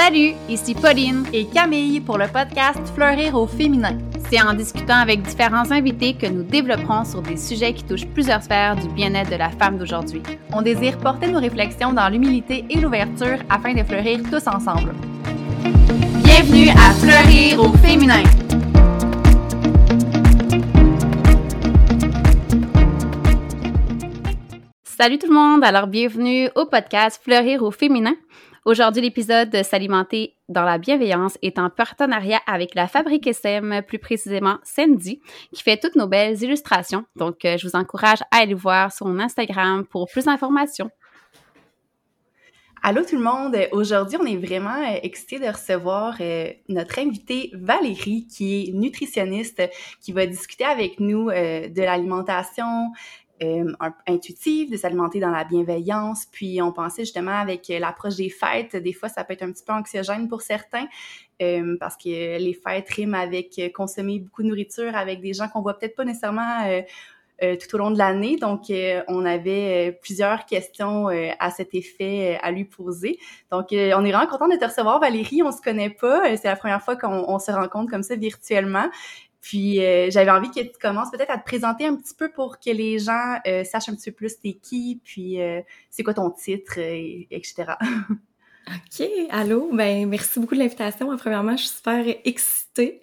Salut, ici Pauline et Camille pour le podcast Fleurir au féminin. C'est en discutant avec différents invités que nous développerons sur des sujets qui touchent plusieurs sphères du bien-être de la femme d'aujourd'hui. On désire porter nos réflexions dans l'humilité et l'ouverture afin de fleurir tous ensemble. Bienvenue à Fleurir au féminin. Salut tout le monde, alors bienvenue au podcast Fleurir au féminin. Aujourd'hui, l'épisode de S'alimenter dans la bienveillance est en partenariat avec la Fabrique SM, plus précisément Sandy, qui fait toutes nos belles illustrations. Donc, euh, je vous encourage à aller voir son Instagram pour plus d'informations. Allô tout le monde! Aujourd'hui, on est vraiment euh, excités de recevoir euh, notre invitée Valérie, qui est nutritionniste, qui va discuter avec nous de l'alimentation, euh, intuitive, de s'alimenter dans la bienveillance. Puis on pensait justement avec l'approche des fêtes, des fois ça peut être un petit peu anxiogène pour certains euh, parce que les fêtes riment avec consommer beaucoup de nourriture avec des gens qu'on voit peut-être pas nécessairement euh, euh, tout au long de l'année. Donc, euh, on avait plusieurs questions à cet effet à lui poser. Donc, on est vraiment content de te recevoir, Valérie. On se connaît pas. C'est la première fois qu'on se rencontre comme ça virtuellement. Puis euh, j'avais envie que tu commences peut-être à te présenter un petit peu pour que les gens euh, sachent un petit peu plus t'es qui, puis euh, c'est quoi ton titre, etc. OK, allô, ben merci beaucoup de l'invitation. Premièrement, je suis super excitée.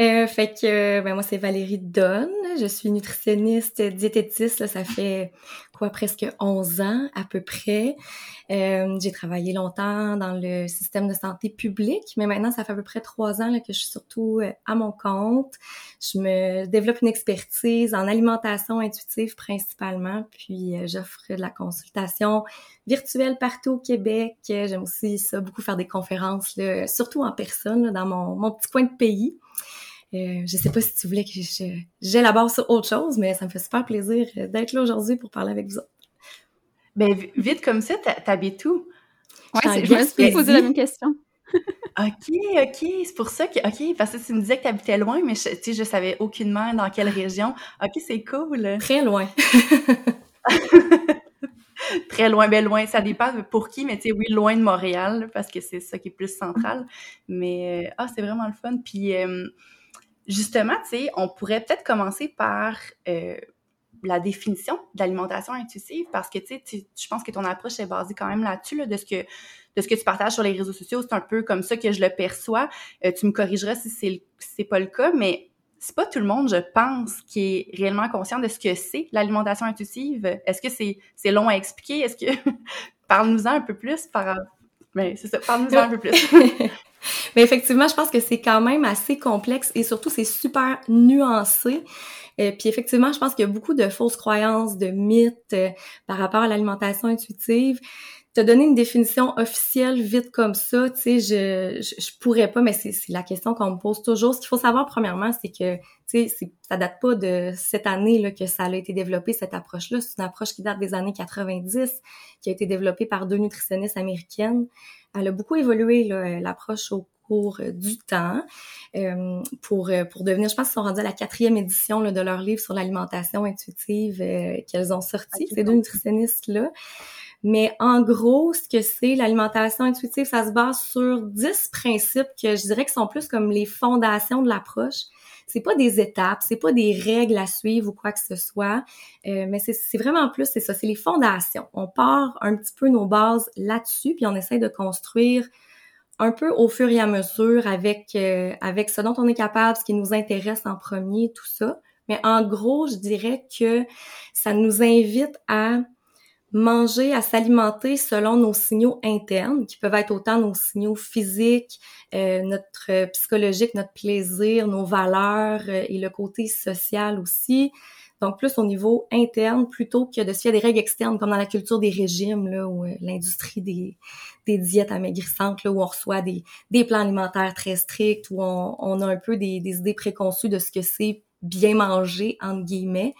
Euh, fait que ben moi c'est Valérie Donne, je suis nutritionniste diététiste, là, ça fait quoi presque 11 ans à peu près. Euh, j'ai travaillé longtemps dans le système de santé publique, mais maintenant ça fait à peu près trois ans là, que je suis surtout euh, à mon compte. Je me développe une expertise en alimentation intuitive principalement, puis euh, j'offre de la consultation virtuelle partout au Québec. J'aime aussi ça beaucoup faire des conférences, là, surtout en personne dans mon, mon petit coin de pays. Euh, je sais pas si tu voulais que j'élabore sur autre chose, mais ça me fait super plaisir d'être là aujourd'hui pour parler avec vous autres. Ben, vite comme ça, t'habites où? Ouais, je me suis posé la même question. OK, OK, c'est pour ça que, OK, parce que tu me disais que tu habitais loin, mais je, tu sais, je savais aucunement dans quelle région. OK, c'est cool. Très loin. Très loin, ben loin, ça dépend pour qui, mais tu sais, oui, loin de Montréal, parce que c'est ça qui est plus central. Mais, euh, ah, c'est vraiment le fun. Puis, euh, justement, tu sais, on pourrait peut-être commencer par euh, la définition de l'alimentation intuitive parce que, tu sais, je pense que ton approche est basée quand même là-dessus, là, de ce que de ce que tu partages sur les réseaux sociaux. C'est un peu comme ça que je le perçois. Euh, tu me corrigeras si c'est c'est pas le cas, mais c'est pas tout le monde, je pense, qui est réellement conscient de ce que c'est l'alimentation intuitive. Est-ce que c'est c'est long à expliquer? Est-ce que parle-nous-en un peu plus par mais c'est ça, parle-nous-en un peu plus. Mais effectivement, je pense que c'est quand même assez complexe et surtout c'est super nuancé. Euh, puis effectivement, je pense qu'il y a beaucoup de fausses croyances, de mythes euh, par rapport à l'alimentation intuitive. Te donner une définition officielle vite comme ça, tu sais, je, je, pourrais pas, mais c'est la question qu'on me pose toujours. Ce qu'il faut savoir premièrement, c'est que, tu sais, ça date pas de cette année là que ça a été développé cette approche-là. C'est une approche qui date des années 90, qui a été développée par deux nutritionnistes américaines. Elle a beaucoup évolué l'approche au cours euh, du temps euh, pour euh, pour devenir, je pense qu'ils sont rendus à la quatrième édition là, de leur livre sur l'alimentation intuitive qu'elles ont sorti, ces deux nutritionnistes là. Mais en gros, ce que c'est l'alimentation intuitive, ça se base sur dix principes que je dirais que sont plus comme les fondations de l'approche. C'est pas des étapes, c'est pas des règles à suivre ou quoi que ce soit, mais c'est vraiment plus, c'est ça, c'est les fondations. On part un petit peu nos bases là-dessus, puis on essaie de construire un peu au fur et à mesure avec euh, avec ce dont on est capable, ce qui nous intéresse en premier, tout ça. Mais en gros, je dirais que ça nous invite à manger, à s'alimenter selon nos signaux internes, qui peuvent être autant nos signaux physiques, euh, notre psychologique, notre plaisir, nos valeurs euh, et le côté social aussi. Donc, plus au niveau interne plutôt que de se faire des règles externes, comme dans la culture des régimes, là, ou euh, l'industrie des, des diètes amaigrissantes, là, où on reçoit des, plans alimentaires très stricts, où on, a un peu des, des idées préconçues de ce que c'est bien manger, entre guillemets.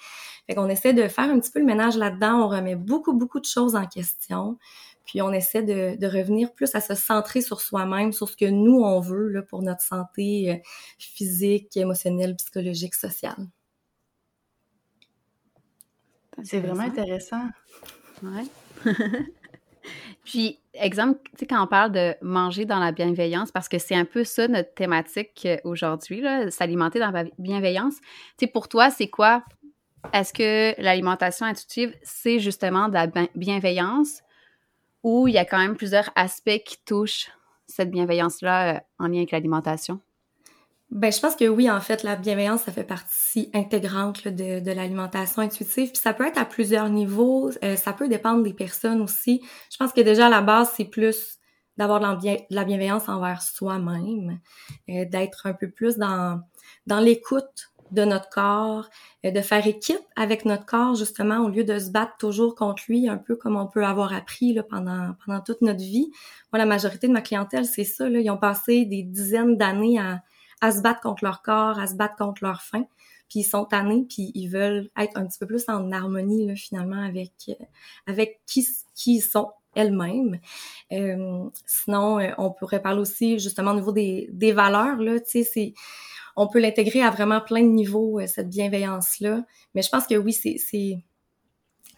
Fait qu'on essaie de faire un petit peu le ménage là-dedans. On remet beaucoup, beaucoup de choses en question. Puis on essaie de, de revenir plus à se centrer sur soi-même, sur ce que nous, on veut là, pour notre santé euh, physique, émotionnelle, psychologique, sociale. C'est vraiment intéressant. Ouais. Puis, exemple, tu sais, quand on parle de manger dans la bienveillance, parce que c'est un peu ça notre thématique euh, aujourd'hui, s'alimenter dans la bienveillance. Tu sais, pour toi, c'est quoi? Est-ce que l'alimentation intuitive, c'est justement de la bienveillance? Ou il y a quand même plusieurs aspects qui touchent cette bienveillance-là euh, en lien avec l'alimentation? Ben, je pense que oui, en fait, la bienveillance, ça fait partie intégrante de, de l'alimentation intuitive. Puis ça peut être à plusieurs niveaux, euh, ça peut dépendre des personnes aussi. Je pense que déjà à la base, c'est plus d'avoir de, la bienveillance envers soi-même, euh, d'être un peu plus dans, dans l'écoute de notre corps, euh, de faire équipe avec notre corps justement au lieu de se battre toujours contre lui, un peu comme on peut avoir appris là, pendant pendant toute notre vie. Moi, la majorité de ma clientèle, c'est ça. Là, ils ont passé des dizaines d'années à à se battre contre leur corps, à se battre contre leur faim. Puis ils sont tannés, puis ils veulent être un petit peu plus en harmonie là, finalement avec euh, avec qui qui ils sont elles-mêmes. Euh, sinon, euh, on pourrait parler aussi justement au niveau des, des valeurs là. Tu sais, c'est on peut l'intégrer à vraiment plein de niveaux cette bienveillance là. Mais je pense que oui, c'est c'est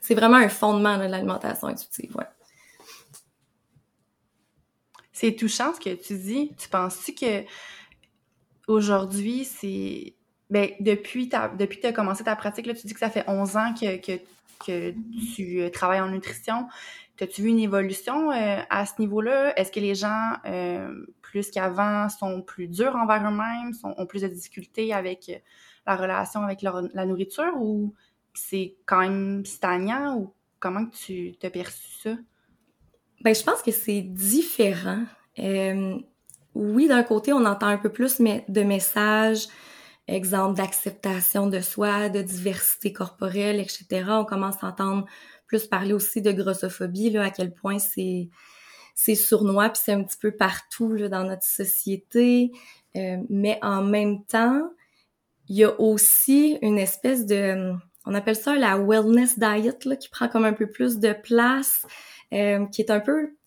c'est vraiment un fondement de l'alimentation intuitive. Ouais. C'est touchant ce que tu dis. Tu penses-tu que aujourd'hui, c'est. Ben, depuis, depuis que tu as commencé ta pratique, là, tu dis que ça fait 11 ans que, que, que tu euh, travailles en nutrition. As-tu vu une évolution euh, à ce niveau-là? Est-ce que les gens, euh, plus qu'avant, sont plus durs envers eux-mêmes, ont plus de difficultés avec la relation avec la nourriture ou c'est quand même stagnant ou comment tu t'as perçu ça? Ben, je pense que c'est différent oui, d'un côté, on entend un peu plus de messages, exemple d'acceptation de soi, de diversité corporelle, etc. On commence à entendre plus parler aussi de grossophobie, là, à quel point c'est c'est sournois, puis c'est un petit peu partout là, dans notre société. Euh, mais en même temps, il y a aussi une espèce de, on appelle ça la wellness diet, là, qui prend comme un peu plus de place, euh, qui est un peu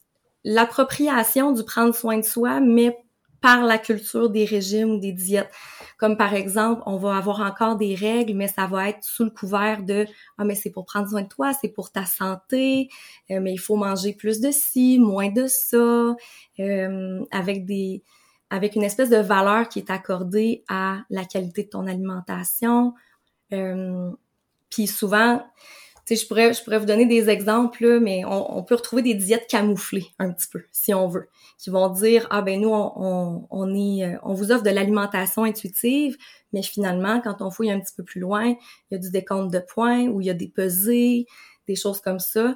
l'appropriation du prendre soin de soi, mais par la culture des régimes ou des diètes. Comme par exemple, on va avoir encore des règles, mais ça va être sous le couvert de ah mais c'est pour prendre soin de toi, c'est pour ta santé, euh, mais il faut manger plus de ci, moins de ça, euh, avec des avec une espèce de valeur qui est accordée à la qualité de ton alimentation. Euh, puis souvent, je pourrais, je pourrais vous donner des exemples, mais on, peut retrouver des diètes camouflées un petit peu, si on veut, qui vont dire ah ben nous on, on, est, euh, on vous offre de l'alimentation intuitive, mais finalement quand on fouille un petit peu plus loin, il y a du décompte de points ou il y a des pesées, des choses comme ça.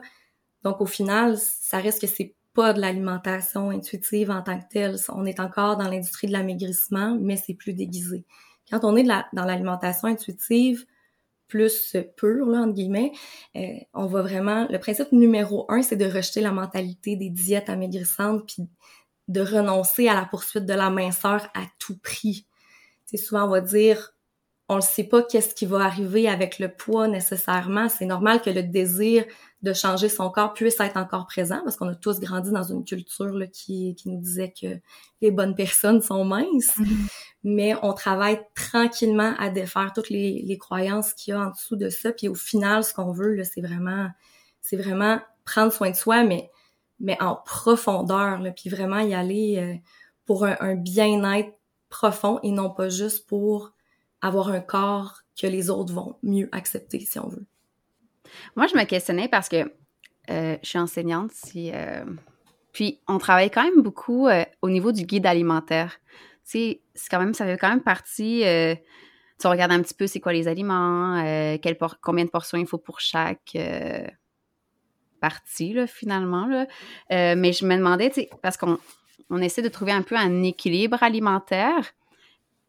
Donc au final, ça reste que c'est pas de l'alimentation intuitive en tant que telle. On est encore dans l'industrie de l'amaigrissement, mais c'est plus déguisé. Quand on est dans l'alimentation intuitive, plus pur, là, entre guillemets, euh, on va vraiment... Le principe numéro un, c'est de rejeter la mentalité des diètes amaigrissantes puis de renoncer à la poursuite de la minceur à tout prix. C'est souvent, on va dire, on ne sait pas qu'est-ce qui va arriver avec le poids nécessairement. C'est normal que le désir de changer son corps puisse être encore présent parce qu'on a tous grandi dans une culture là, qui, qui nous disait que les bonnes personnes sont minces. Mm-hmm. Mais on travaille tranquillement à défaire toutes les, les croyances qu'il y a en dessous de ça. Puis au final, ce qu'on veut, c'est vraiment, c'est vraiment prendre soin de soi, mais, mais en profondeur, là, puis vraiment y aller euh, pour un, un bien-être profond et non pas juste pour avoir un corps que les autres vont mieux accepter, si on veut. Moi, je me questionnais parce que euh, je suis enseignante, euh, puis on travaille quand même beaucoup euh, au niveau du guide alimentaire. c'est quand même, ça fait quand même partie. tu regardes un petit peu c'est quoi les aliments, combien de portions il faut pour chaque partie là, finalement. Là. mais je me demandais, parce qu'on on essaie de trouver un peu un équilibre alimentaire.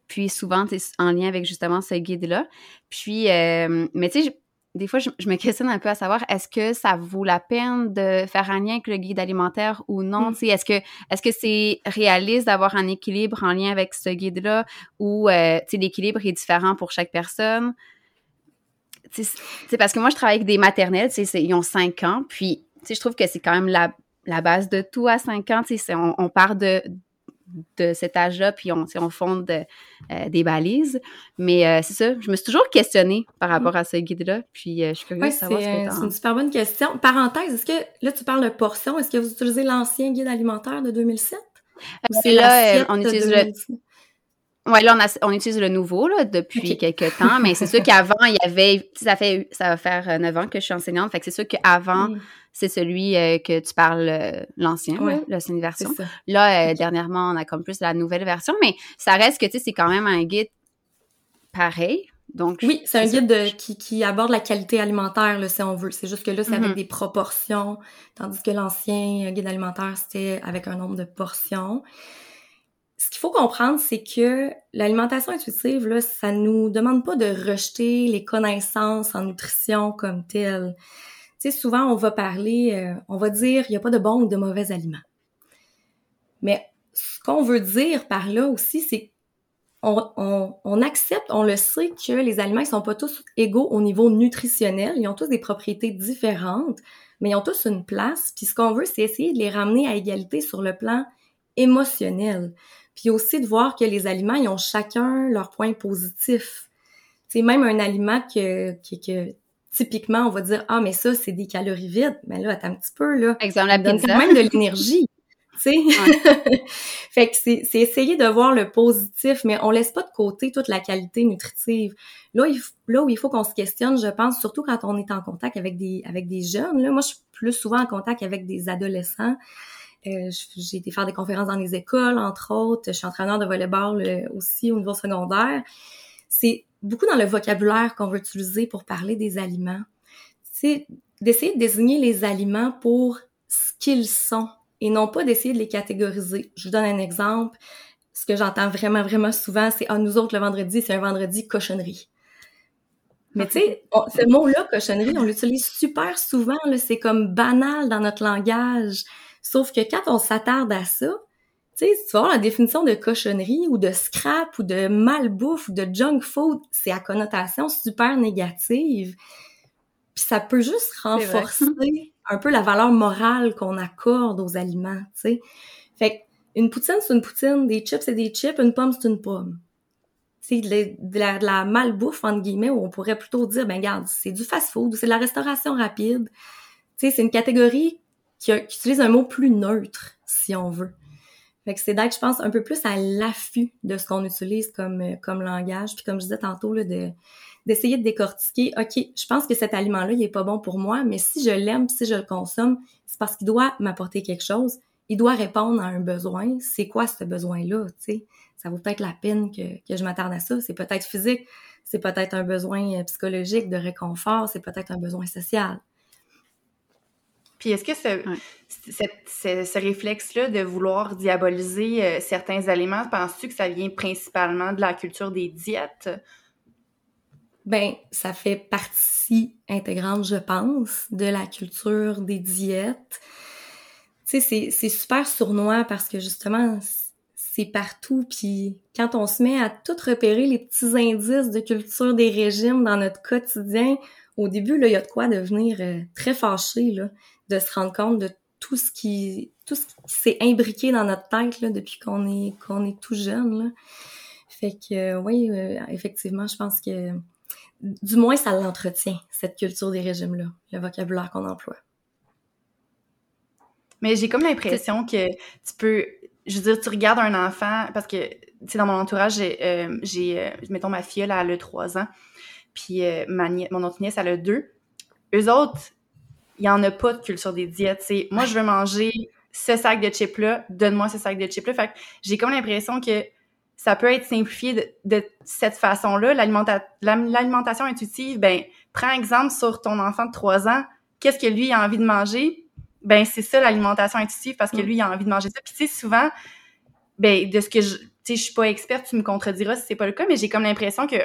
Puis souvent, c'est en lien avec justement ce guide-là. Puis, mais tu sais, des fois, je, me questionne un peu à savoir est-ce que ça vaut la peine de faire un lien avec le guide alimentaire ou non? Mm. Est-ce que est-ce que c'est réaliste d'avoir un équilibre en lien avec ce guide-là ou euh, l'équilibre est différent pour chaque personne? C'est parce que moi, je travaille avec des maternelles, ils ont 5 ans, puis je trouve que c'est quand même la, la, base de tout à 5 ans. On, on part de, de cet âge-là, puis on, on fonde euh, des balises. Mais euh, c'est ça, je me suis toujours questionnée par rapport à ce guide-là, puis je suis curieuse de savoir ce que C'est une super bonne question. Parenthèse, est-ce que, là, tu parles de portions, est-ce que vous utilisez l'ancien guide alimentaire de 2007? c'est là, on utilise le... Oui, là, on, utilise le nouveau là, depuis quelques temps, mais c'est sûr qu'avant, il y avait, ça fait, ça va faire neuf ans que je suis enseignante, fait que c'est sûr qu'avant, mm c'est celui euh, que tu parles, euh, l'ancien, ouais, l'ancienne version. Là, euh, dernièrement, on a comme plus la nouvelle version, mais ça reste que, tu sais, c'est quand même un guide pareil. Donc, oui, c'est un guide qui, qui, aborde la qualité alimentaire, là, si on veut. C'est juste que là, c'est avec mm-hmm. des proportions, tandis que l'ancien guide alimentaire, c'était avec un nombre de portions. Ce qu'il faut comprendre, c'est que l'alimentation intuitive, là, ça nous demande pas de rejeter les connaissances en nutrition comme telles sais, souvent, on va parler, euh, on va dire, il n'y a pas de bons ou de mauvais aliments. Mais ce qu'on veut dire par là aussi, c'est on, accepte, on le sait que les aliments ne sont pas tous égaux au niveau nutritionnel. Ils ont tous des propriétés différentes, mais ils ont tous une place. Puis ce qu'on veut, c'est essayer de les ramener à égalité sur le plan émotionnel. Puis aussi de voir que les aliments, ils ont chacun leur point positif. C'est même un aliment que, que typiquement, on va dire ah mais ça c'est des calories vides, mais là attends un petit peu là, exemple la donne quand même de l'énergie. tu sais. fait que c'est, essayer de voir le positif, mais on laisse pas de côté toute la qualité nutritive. Là, il, là où il faut qu'on se questionne, je pense, surtout quand on est en contact avec des avec des jeunes. Là, moi, je suis plus souvent en contact avec des adolescents. Euh, j'ai été faire des conférences dans les écoles, entre autres. Je suis entraîneur de volleyball euh, aussi au niveau secondaire. C'est beaucoup dans le vocabulaire qu'on veut utiliser pour parler des aliments. C'est d'essayer de désigner les aliments pour ce qu'ils sont et non pas d'essayer de les catégoriser. Je vous donne un exemple. Ce que j'entends vraiment, vraiment souvent, c'est « Ah, nous autres, le vendredi, c'est un vendredi cochonnerie ». Mais tu sais, ce mot-là, cochonnerie, on l'utilise super souvent, c'est comme banal dans notre langage. Sauf que quand on s'attarde à ça, tu sais, tu vas voir la définition de cochonnerie ou de scrap ou de malbouffe ou de junk food, c'est à connotation super négative. Puis ça peut juste renforcer un peu la valeur morale qu'on accorde aux aliments, tu sais. Fait une poutine, c'est une poutine, des chips, c'est des chips, une pomme, c'est une pomme. C'est de, la, de la malbouffe, entre guillemets, où on pourrait plutôt dire, ben regarde, c'est du fast-food ou c'est de la restauration rapide. Tu sais, c'est une catégorie qui, qui utilise un mot plus neutre, si on veut. Fait que c'est d'être, je pense, un peu plus à l'affût de ce qu'on utilise comme, euh, comme langage. Puis comme je disais tantôt, là, de d'essayer de décortiquer, OK, je pense que cet aliment-là, il est pas bon pour moi, mais si je l'aime, si je le consomme, c'est parce qu'il doit m'apporter quelque chose. Il doit répondre à un besoin. C'est quoi ce besoin-là, tu sais? Ça vaut peut-être la peine que, que je m'attarde à ça. C'est peut-être physique, c'est peut-être un besoin euh, psychologique de réconfort, c'est peut-être un besoin social. Puis est-ce que ce, ce, réflexe-là de vouloir diaboliser euh, certains aliments, penses-tu que ça vient principalement de la culture des diètes? Ben, ça fait partie intégrante, je pense, de la culture des diètes. Tu sais, c'est super sournois parce que justement, c'est partout. Puis quand on se met à tout repérer les petits indices de culture des régimes dans notre quotidien, au début, là, il y a de quoi devenir euh, très fâché, là de se rendre compte de tout ce qui tout ce qui s'est imbriqué dans notre tête là, depuis qu'on est qu'on est tout jeune. Là. Fait que euh, oui, euh, effectivement, je pense que du moins ça l'entretient, cette culture des régimes-là, le vocabulaire qu'on emploie. Mais j'ai comme l'impression que tu peux, je veux dire, tu regardes un enfant, parce que, tu sais, dans mon entourage, j'ai, euh, j'ai mettons, ma fille, elle a 3 ans, puis ma mon autre nièce, elle a 2. Eux autres, il n'y en a pas de culture des diètes. C'est moi, je veux manger ce sac de chips-là, donne-moi ce sac de chips-là. Fait que j'ai comme l'impression que ça peut être simplifié de, cette façon-là. L'alimentation intuitive, ben, prends exemple sur ton enfant de 3 ans. Qu'est-ce que lui a envie de manger? Ben, c'est ça l'alimentation intuitive parce que mm. lui, il a envie de manger ça. Puis, tu sais, souvent, ben, de ce que je, tu sais, je suis pas experte, tu me contrediras si c'est pas le cas, mais j'ai comme l'impression que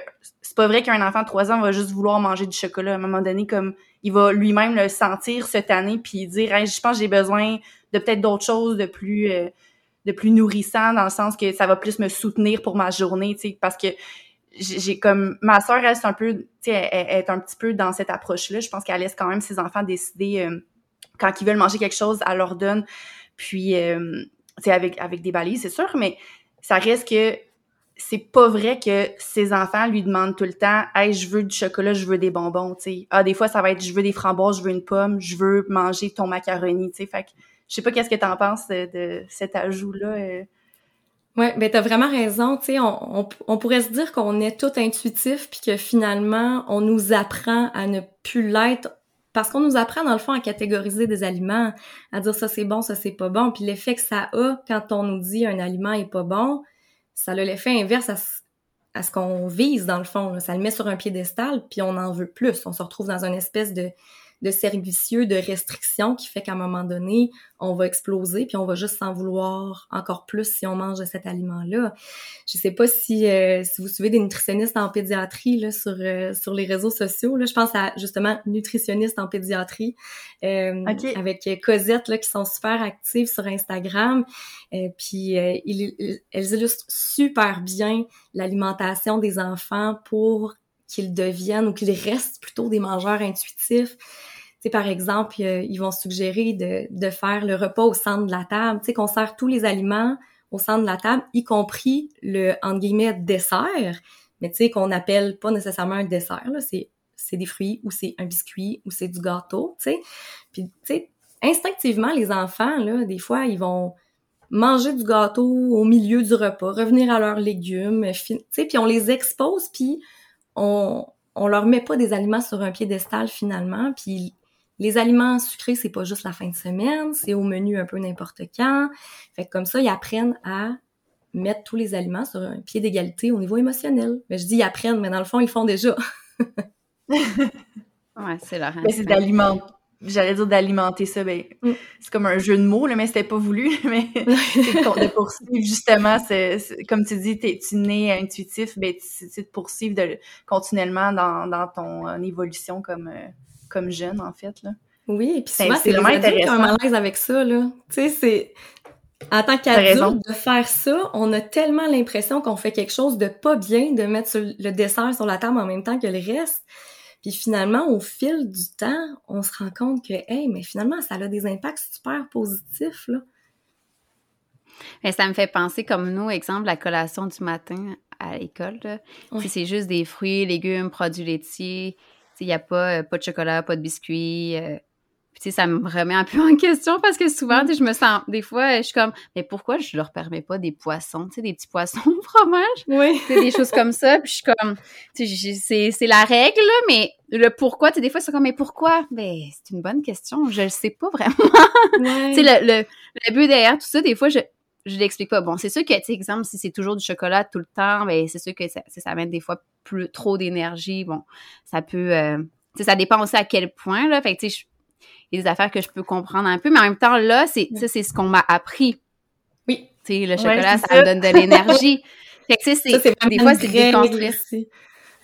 c'est pas vrai qu'un enfant de 3 ans va juste vouloir manger du chocolat. À un moment donné, comme, il va lui-même le sentir cette année puis dire je pense que j'ai besoin de peut-être d'autres choses de plus euh, de plus nourrissant dans le sens que ça va plus me soutenir pour ma journée tu sais parce que j'ai comme ma sœur reste un peu tu sais elle, est un petit peu dans cette approche là je pense qu'elle laisse quand même ses enfants décider euh, quand ils veulent manger quelque chose elle leur donne puis euh, c'est avec, avec des balises, c'est sûr, mais ça reste que c'est pas vrai que ses enfants lui demandent tout le temps Hey, je veux du chocolat, je veux des bonbons, tu sais. Ah, des fois, ça va être je veux des framboises, je veux une pomme, je veux manger ton macaroni, tu sais. Fait que je sais pas qu'est-ce que t'en penses de, cet ajout-là. Euh. Ouais, ben t'as vraiment raison. Tu sais, on, on, pourrait se dire qu'on est tout intuitif puis que finalement on nous apprend à ne plus l'être parce qu'on nous apprend dans le fond à catégoriser des aliments, à dire ça c'est bon, ça c'est pas bon. Puis l'effet que ça a quand on nous dit un aliment est pas bon, ça a l'effet inverse à, à ce qu'on vise dans le fond. Ça le met sur un piédestal puis on en veut plus. On se retrouve dans une espèce de de servicieux, de restrictions qui fait qu'à un moment donné, on va exploser puis on va juste s'en vouloir encore plus si on mange cet aliment-là. Je sais pas si, euh, si vous suivez des nutritionnistes en pédiatrie là, sur, euh, sur les réseaux sociaux. Là, je pense à justement nutritionnistes en pédiatrie euh, avec Cosette là, qui sont super actives sur Instagram. puis ils, elles illustrent super bien l'alimentation des enfants pour qu'ils deviennent ou qu'ils restent plutôt des mangeurs intuitifs. Sais, par exemple, ils vont suggérer de, de faire le repas au centre de la table, tu sais, qu'on sert tous les aliments au centre de la table, y compris le, entre guillemets, dessert, mais tu sais, qu'on appelle pas nécessairement un dessert, là, c'est, c'est des fruits, ou c'est un biscuit, ou c'est du gâteau, tu sais. Puis, tu sais, instinctivement, les enfants, là, des fois, ils vont manger du gâteau au milieu du repas, revenir à leurs légumes, tu sais, puis on les expose, puis on, on leur met pas des aliments sur un piédestal finalement, puis les aliments sucrés, c'est pas juste la fin de semaine, c'est au menu un peu n'importe quand. Fait que comme ça, ils apprennent à mettre tous les aliments sur un pied d'égalité au niveau émotionnel. Mais je dis ils apprennent, mais dans le fond, ils le font déjà. ouais, c'est leur Mais c'est d'alimenter. J'allais dire d'alimenter ça, ben, mm. c'est comme un jeu de mots, là, mais c'était pas voulu, mais de, poursuivre justement, c'est, comme tu dis, t'es, tu nais intuitif, ben, c'est de poursuivre de, continuellement dans, dans ton euh, évolution comme, euh, comme jeune, en fait. Là. Oui, et puis souvent, c'est vraiment intéressant. un malaise avec ça, là. Tu sais, c'est... En tant qu'adulte, de faire ça, on a tellement l'impression qu'on fait quelque chose de pas bien, de mettre le dessert sur la table en même temps que le reste. Puis finalement, au fil du temps, on se rend compte que, hey, mais finalement, ça a des impacts super positifs, là. Mais ça me fait penser comme nous, exemple, la collation du matin à l'école. Si c'est juste des fruits, légumes, produits laitiers, il n'y a pas, euh, pas de chocolat, pas de biscuits. Euh, puis, ça me remet un peu en question parce que souvent, je me sens, des fois, je suis comme, mais pourquoi je leur permets pas des poissons, tu sais, des petits poissons au fromage? Oui. des choses comme ça. Puis, je suis comme, tu sais, c'est la règle, mais le pourquoi, tu sais, des fois, c'est comme, mais pourquoi? Ben, c'est une bonne question. Je le sais pas vraiment. tu sais, le, le, le but derrière tout ça, des fois, je, je l'explique pas. Bon, c'est sûr que, tu sais, exemple, si c'est toujours du chocolat tout le temps, ben c'est sûr que ça, ça amène des fois plus trop d'énergie. Bon, ça peut, euh, tu sais, ça dépend aussi à quel point, là. Fait que, tu sais, il y a des affaires que je peux comprendre un peu, mais en même temps, là, c'est, ça, c'est ce qu'on m'a appris. Oui. Tu sais, le chocolat, ça, me donne de l'énergie. fait que, tu sais, c'est, des fois, c'est déconstruire.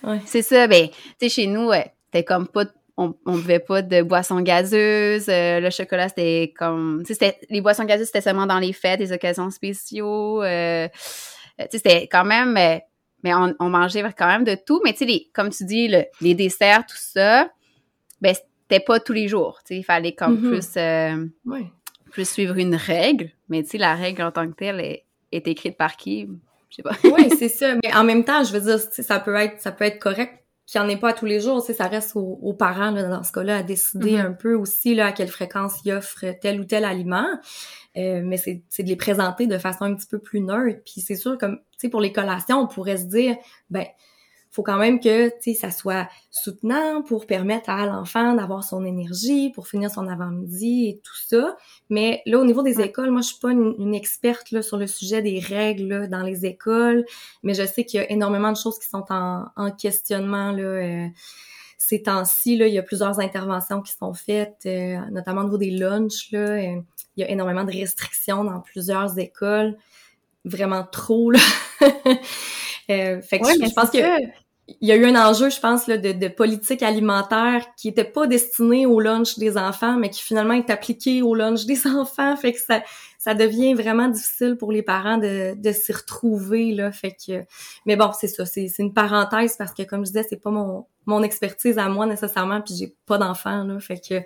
Ouais. C'est ça, ben, tu sais, chez nous, ouais, t'es comme pas on, on buvait pas de boissons gazeuses. Euh, le chocolat, c'était comme... C'était, les boissons gazeuses, c'était seulement dans les fêtes, les occasions spéciaux. Euh, c'était quand même... Euh, mais on, on, mangeait quand même de tout. Mais tu sais, comme tu dis, les desserts, tout ça, ben c'était pas tous les jours. Il fallait comme mm-hmm. plus, plus suivre une règle. Mais tu sais, la règle en tant que telle est, est écrite par qui? Je sais pas. oui, c'est ça. Mais en même temps, je veux dire, ça peut être, ça peut être correct qu'il n'y en ait pas tous les jours, ça reste aux, parents là, dans ce cas-là à décider mm-hmm. un peu aussi là, à quelle fréquence ils offrent tel ou tel aliment. Euh, mais c'est de les présenter de façon un petit peu plus neutre. Puis c'est sûr, comme tu sais, pour les collations, on pourrait se dire, ben faut quand même que tu sais ça soit soutenant pour permettre à l'enfant d'avoir son énergie pour finir son avant-midi et tout ça. Mais là au niveau des écoles moi je suis pas une, experte là sur le sujet des règles dans les écoles mais je sais qu'il y a énormément de choses qui sont en, en questionnement là euh, ces temps-ci là. Il y a plusieurs interventions qui sont faites euh, notamment au niveau des lunchs là euh, il y a énormément de restrictions dans plusieurs écoles vraiment trop là Euh, fait que je, pense que il y a eu un enjeu, je pense, là, de, de, politique alimentaire qui était pas destiné au lunch des enfants, mais qui finalement est appliqué au lunch des enfants. Fait que ça, ça devient vraiment difficile pour les parents de, de s'y retrouver là. Fait que, mais bon, c'est ça, c'est une parenthèse parce que comme je disais, c'est pas mon mon expertise à moi nécessairement, puis j'ai pas d'enfants là, fait que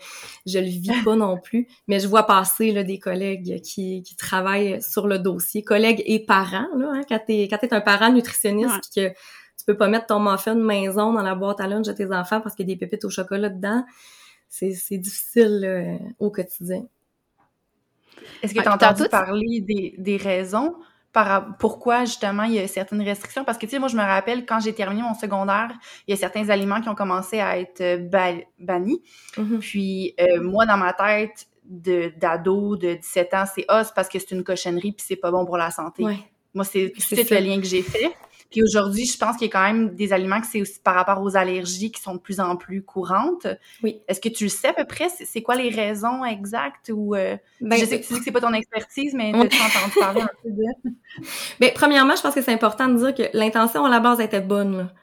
je le vis pas non plus. Mais je vois passer là des collègues qui, qui travaillent sur le dossier, collègues et parents là, hein, quand t'es quand t'es un parent nutritionniste puis que tu peux pas mettre ton muffin de maison dans la boîte à lunch de tes enfants parce qu'il y a des pépites au chocolat dedans. C'est c'est difficile au quotidien. Est-ce que tu as entendu parler des, des raisons par, pourquoi justement il y a certaines restrictions? Parce que tu sais, moi je me rappelle quand j'ai terminé mon secondaire, il y a certains aliments qui ont commencé à être euh, bannis. Mm-hmm. Puis euh, moi dans ma tête de d'ado de 17 ans, c'est ah, parce que c'est une cochonnerie puis c'est pas bon pour la santé. Moi c'est c'est le lien que j'ai fait. Puis aujourd'hui, je pense qu'il y a quand même des aliments que c'est aussi par rapport aux allergies qui sont de plus en plus courantes. Oui. Est-ce que tu le sais à peu près? C'est quoi les raisons exactes? Ou euh, ben, je sais que tu dis que c'est pas ton expertise, mais tu as entendu parler un peu de... Bien, premièrement, je pense que c'est important de dire que l'intention à la base était bonne. Là.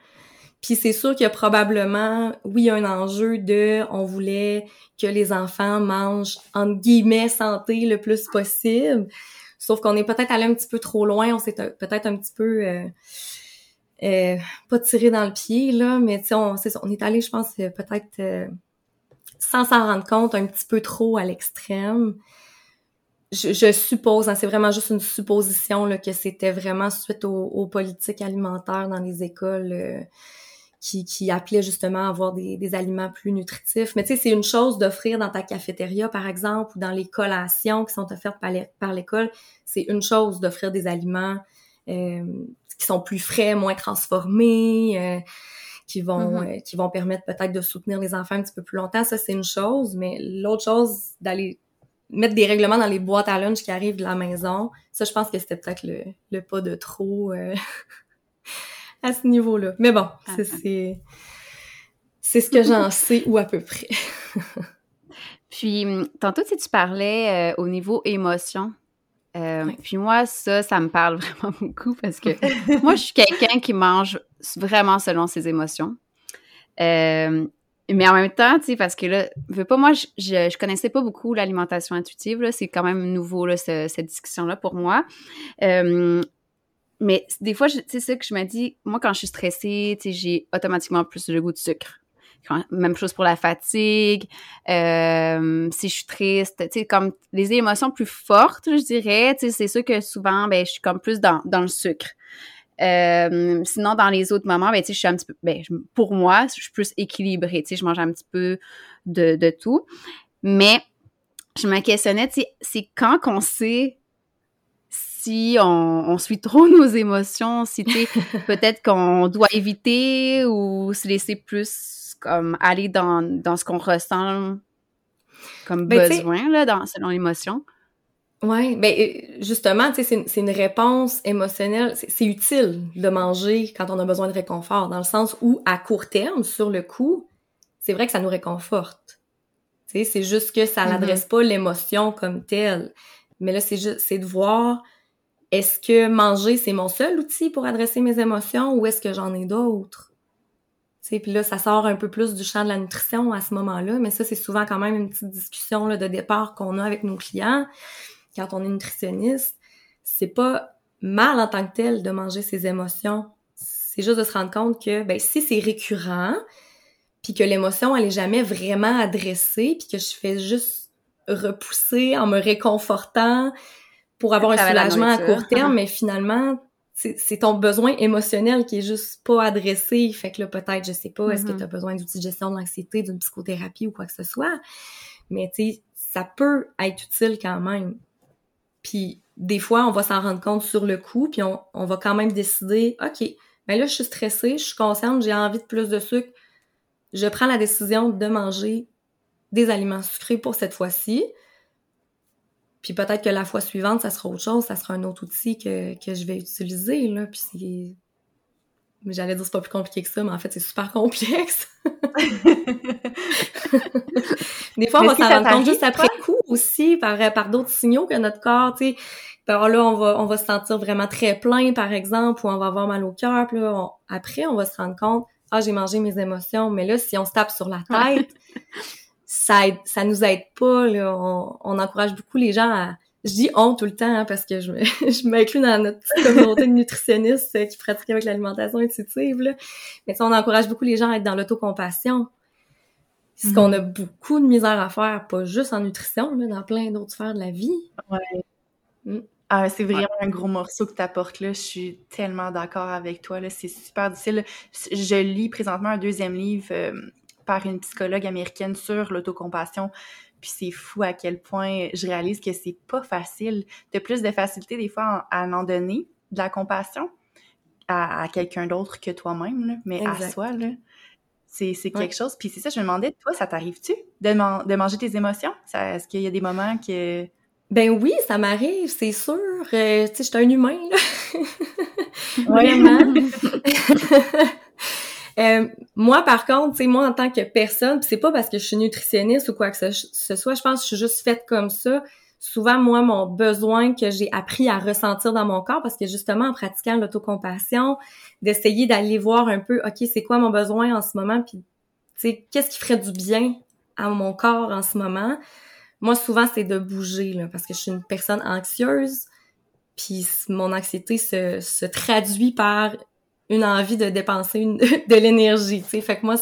Puis c'est sûr qu'il y a probablement, oui, un enjeu de, on voulait que les enfants mangent entre guillemets santé le plus possible. Sauf qu'on est peut-être allé un petit peu trop loin, on s'est peut-être un petit peu euh, euh, pas tiré dans le pied, là, mais on, est, on est allé, je pense, euh, peut-être euh, sans s'en rendre compte, un petit peu trop à l'extrême. Je, suppose, hein, c'est vraiment juste une supposition là, que c'était vraiment suite aux, politiques alimentaires dans les écoles qui, qui appelaient justement à avoir des, des aliments plus nutritifs. Mais tu sais, c'est une chose d'offrir dans ta cafétéria, par exemple, ou dans les collations qui sont offertes par l'école. C'est une chose d'offrir des aliments euh, qui sont plus frais, moins transformés, euh, qui vont mm-hmm. euh, qui vont permettre peut-être de soutenir les enfants un petit peu plus longtemps. Ça, c'est une chose. Mais l'autre chose, d'aller mettre des règlements dans les boîtes à lunch qui arrivent de la maison, ça, je pense que c'était peut-être le, le pas de trop euh, à ce niveau-là. Mais bon, ah, c'est c'est ce que j'en sais ou à peu près. Puis, tantôt, si tu parlais au niveau émotion, euh, puis moi, ça, ça me parle vraiment beaucoup parce que moi, je suis quelqu'un qui mange vraiment selon ses émotions. Euh, mais en même temps, tu sais, parce que là, veux pas, moi, je, je, connaissais pas beaucoup l'alimentation intuitive, là. C'est quand même nouveau, là, cette discussion-là pour moi. Euh, mais des fois, tu sais, ça que je me dis, moi, quand je suis stressée, tu sais, j'ai automatiquement plus le goût de sucre. Même chose pour la fatigue, euh, si je suis triste, tu sais, comme les émotions plus fortes, je dirais, tu sais, c'est sûr que souvent, ben, je suis comme plus dans, dans le sucre. Euh, sinon, dans les autres moments, ben, tu sais, je suis un petit peu, ben, pour moi, je suis plus équilibrée, tu sais, je mange un petit peu de, de tout. Mais je me questionnais, tu sais, c'est quand qu'on sait si on, on, suit trop nos émotions, si peut-être qu'on doit éviter ou se laisser plus comme aller dans, dans ce qu'on ressent comme ben, besoin, là, dans, selon l'émotion. Oui, ben euh, justement, c'est une réponse émotionnelle. C'est utile de manger quand on a besoin de réconfort, dans le sens où, à court terme, sur le coup, c'est vrai que ça nous réconforte. Tu sais, c'est juste que ça mm-hmm. n'adresse pas l'émotion comme telle. Mais là, c'est juste, c'est de voir, est-ce que manger, c'est mon seul outil pour adresser mes émotions ou est-ce que j'en ai d'autres? Puis là, ça sort un peu plus du champ de la nutrition à ce moment-là, mais ça, c'est souvent quand même une petite discussion là, de départ qu'on a avec nos clients quand on est nutritionniste. C'est pas mal en tant que tel de manger ses émotions. C'est juste de se rendre compte que ben, si c'est récurrent, puis que l'émotion, elle est jamais vraiment adressée, puis que je fais juste repousser en me réconfortant pour avoir un soulagement à court terme, mais finalement, c'est ton besoin émotionnel qui est juste pas adressé. Fait que là, peut-être, je sais pas, est-ce que mm-hmm. tu as besoin d'outils de gestion de l'anxiété, d'une psychothérapie ou quoi que ce soit? Mais tu sais, ça peut être utile quand même. Puis des fois, on va s'en rendre compte sur le coup, puis on, on va quand même décider, OK, ben là, je suis stressée, je suis consciente, j'ai envie de plus de sucre. Je prends la décision de manger des aliments sucrés pour cette fois-ci. Puis peut-être que la fois suivante, ça sera autre chose, ça sera un autre outil que, que je vais utiliser, là. Puis c'est... J'allais dire c'est pas plus compliqué que ça, mais en fait, c'est super complexe. Des fois, on va s'en rendre compte juste après coup aussi, par, par d'autres signaux que notre corps, tu sais. Alors là, on va, on va se sentir vraiment très plein, par exemple, ou on va avoir mal au cœur. Puis là, après, on va se rendre compte, ah, j'ai mangé mes émotions. Mais là, si on se tape sur la tête, ça ça nous aide pas. Là. On, encourage beaucoup les gens à je dis on tout le temps hein, parce que je, je m'inclus dans notre communauté de nutritionnistes euh, qui pratiquent avec l'alimentation intuitive. Là. Mais ça, on encourage beaucoup les gens à être dans l'autocompassion. Ce qu'on mhm. a beaucoup de misère à faire, pas juste en nutrition, mais dans plein d'autres sphères de la vie. Ouais. Mm. Ah, c'est vraiment un gros morceau que tu apportes là. Je suis tellement d'accord avec toi. C'est super difficile. Je lis présentement un deuxième livre euh, par une psychologue américaine sur l'autocompassion. Puis c'est fou à quel point je réalise que c'est pas facile. Tu as plus de facilité des fois à en donner de la compassion à, quelqu'un d'autre que toi-même, mais à soi. Là. C'est, quelque chose. Puis c'est ça, je me demandais, toi, ça t'arrive-tu de, de manger tes émotions? Est-ce qu'il y a des moments que... Ben oui, ça m'arrive, c'est sûr. Euh, tu sais, je suis un humain, là. Vraiment. Euh, moi, par contre, tu moi, en tant que personne, c'est pas parce que je suis nutritionniste ou quoi que ce, soit, je pense que je suis juste faite comme ça. Souvent, moi, mon besoin que j'ai appris à ressentir dans mon corps, parce que justement, en pratiquant l'autocompassion, d'essayer d'aller voir un peu, OK, c'est quoi mon besoin en ce moment, puis, tu sais, qu'est-ce qui ferait du bien à mon corps en ce moment? Moi, souvent, c'est de bouger, là, parce que je suis une personne anxieuse, puis mon anxiété se, se traduit par une envie de dépenser de l'énergie, tu sais. Fait que moi,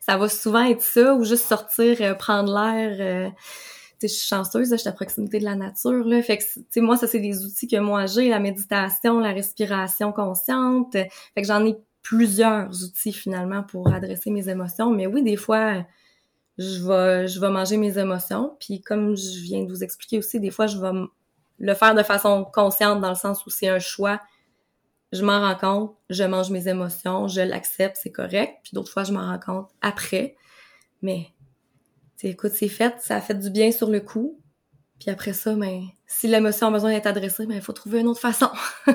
ça va souvent être ça, ou juste sortir, euh, prendre l'air. Euh, je suis chanceuse, je suis à proximité de la nature, là. Fait que, tu moi, ça, c'est des outils que moi j'ai, la méditation, la respiration consciente. Fait que j'en ai plusieurs outils, finalement, pour adresser mes émotions. Mais oui, des fois, je vais, je vais manger mes émotions. Puis comme je viens de vous expliquer aussi, des fois, je vais le faire de façon consciente, dans le sens où c'est un choix je m'en rends compte, je mange mes émotions, je l'accepte, c'est correct. Puis d'autres fois, je m'en rends compte après. Mais, écoute, c'est fait, ça a fait du bien sur le coup. Puis après ça, ben, si l'émotion a besoin d'être adressée, ben, il faut trouver une autre façon.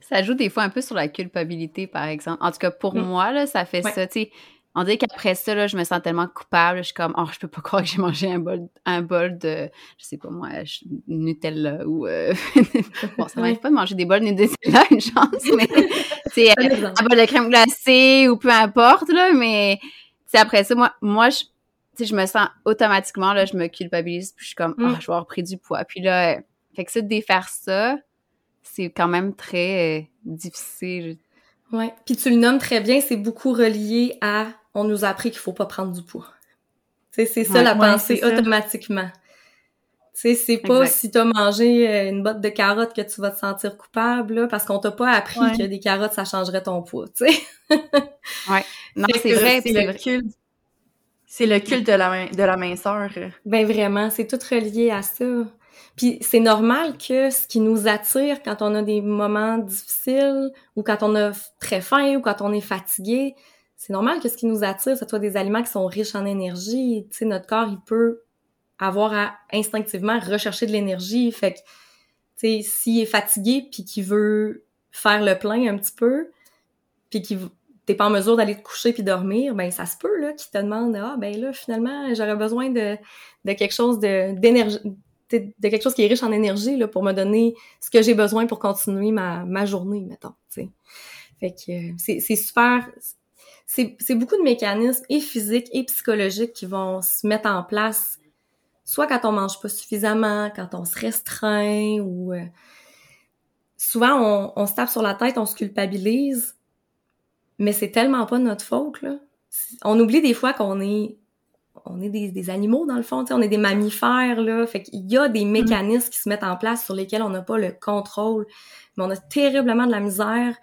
ça joue des fois un peu sur la culpabilité, par exemple. En tout cas, pour mm. moi, là, ça fait ça, tu sais on dirait qu'après ça, là, je me sens tellement coupable. Je suis comme, oh, je peux pas croire que j'ai mangé un bol, un bol de, je sais pas moi, Nutella ou. Euh... bon, ça m'arrive pas de manger des bols de Nutella, une chance, mais. c'est euh, un bol de crème glacée ou peu importe, là, mais. c'est après ça, moi, moi je, je me sens automatiquement, là, je me culpabilise, puis je suis comme, oh, je vais avoir pris du poids. Puis là, fait que ça, défaire ça, c'est quand même très euh, difficile. Ouais. Puis tu le nommes très bien, c'est beaucoup relié à on nous a appris qu'il faut pas prendre du poids. C'est c'est ça la pensée automatiquement. Tu c'est pas si t'as mangé euh, une botte de carottes que tu vas te sentir coupable, parce qu'on t'a pas appris que des carottes, ça changerait ton poids, tu sais. ouais. Non, c'est vrai, c'est le culte. C'est le culte de la, de la minceur. Ben vraiment, c'est tout relié à ça. Puis c'est normal que ce qui nous attire quand on a des moments difficiles ou quand on a très faim ou quand on est fatigué, c'est normal que ce qui nous attire, ce soit des aliments qui sont riches en énergie. Tu sais, notre corps, il peut avoir à instinctivement rechercher de l'énergie. Fait que, tu sais, s'il est fatigué puis qu'il veut faire le plein un petit peu, puis qu'il t'es pas en mesure d'aller te coucher puis dormir, ben ça se peut là qu'il te demande ah ben là finalement j'aurais besoin de, de quelque chose de d'énergie de quelque chose qui est riche en énergie là pour me donner ce que j'ai besoin pour continuer ma, ma journée mettons tu sais fait que euh, c'est c'est super c'est beaucoup de mécanismes et physiques et psychologiques qui vont se mettre en place, soit quand on mange pas suffisamment, quand on se restreint ou euh, souvent on, on, se tape sur la tête, on se culpabilise, mais c'est tellement pas notre faute là. On oublie des fois qu'on est on est des, des, animaux dans le fond, on est des mammifères là, fait qu'il y a des mm-hmm. mécanismes qui se mettent en place sur lesquels on n'a pas le contrôle, mais on a terriblement de la misère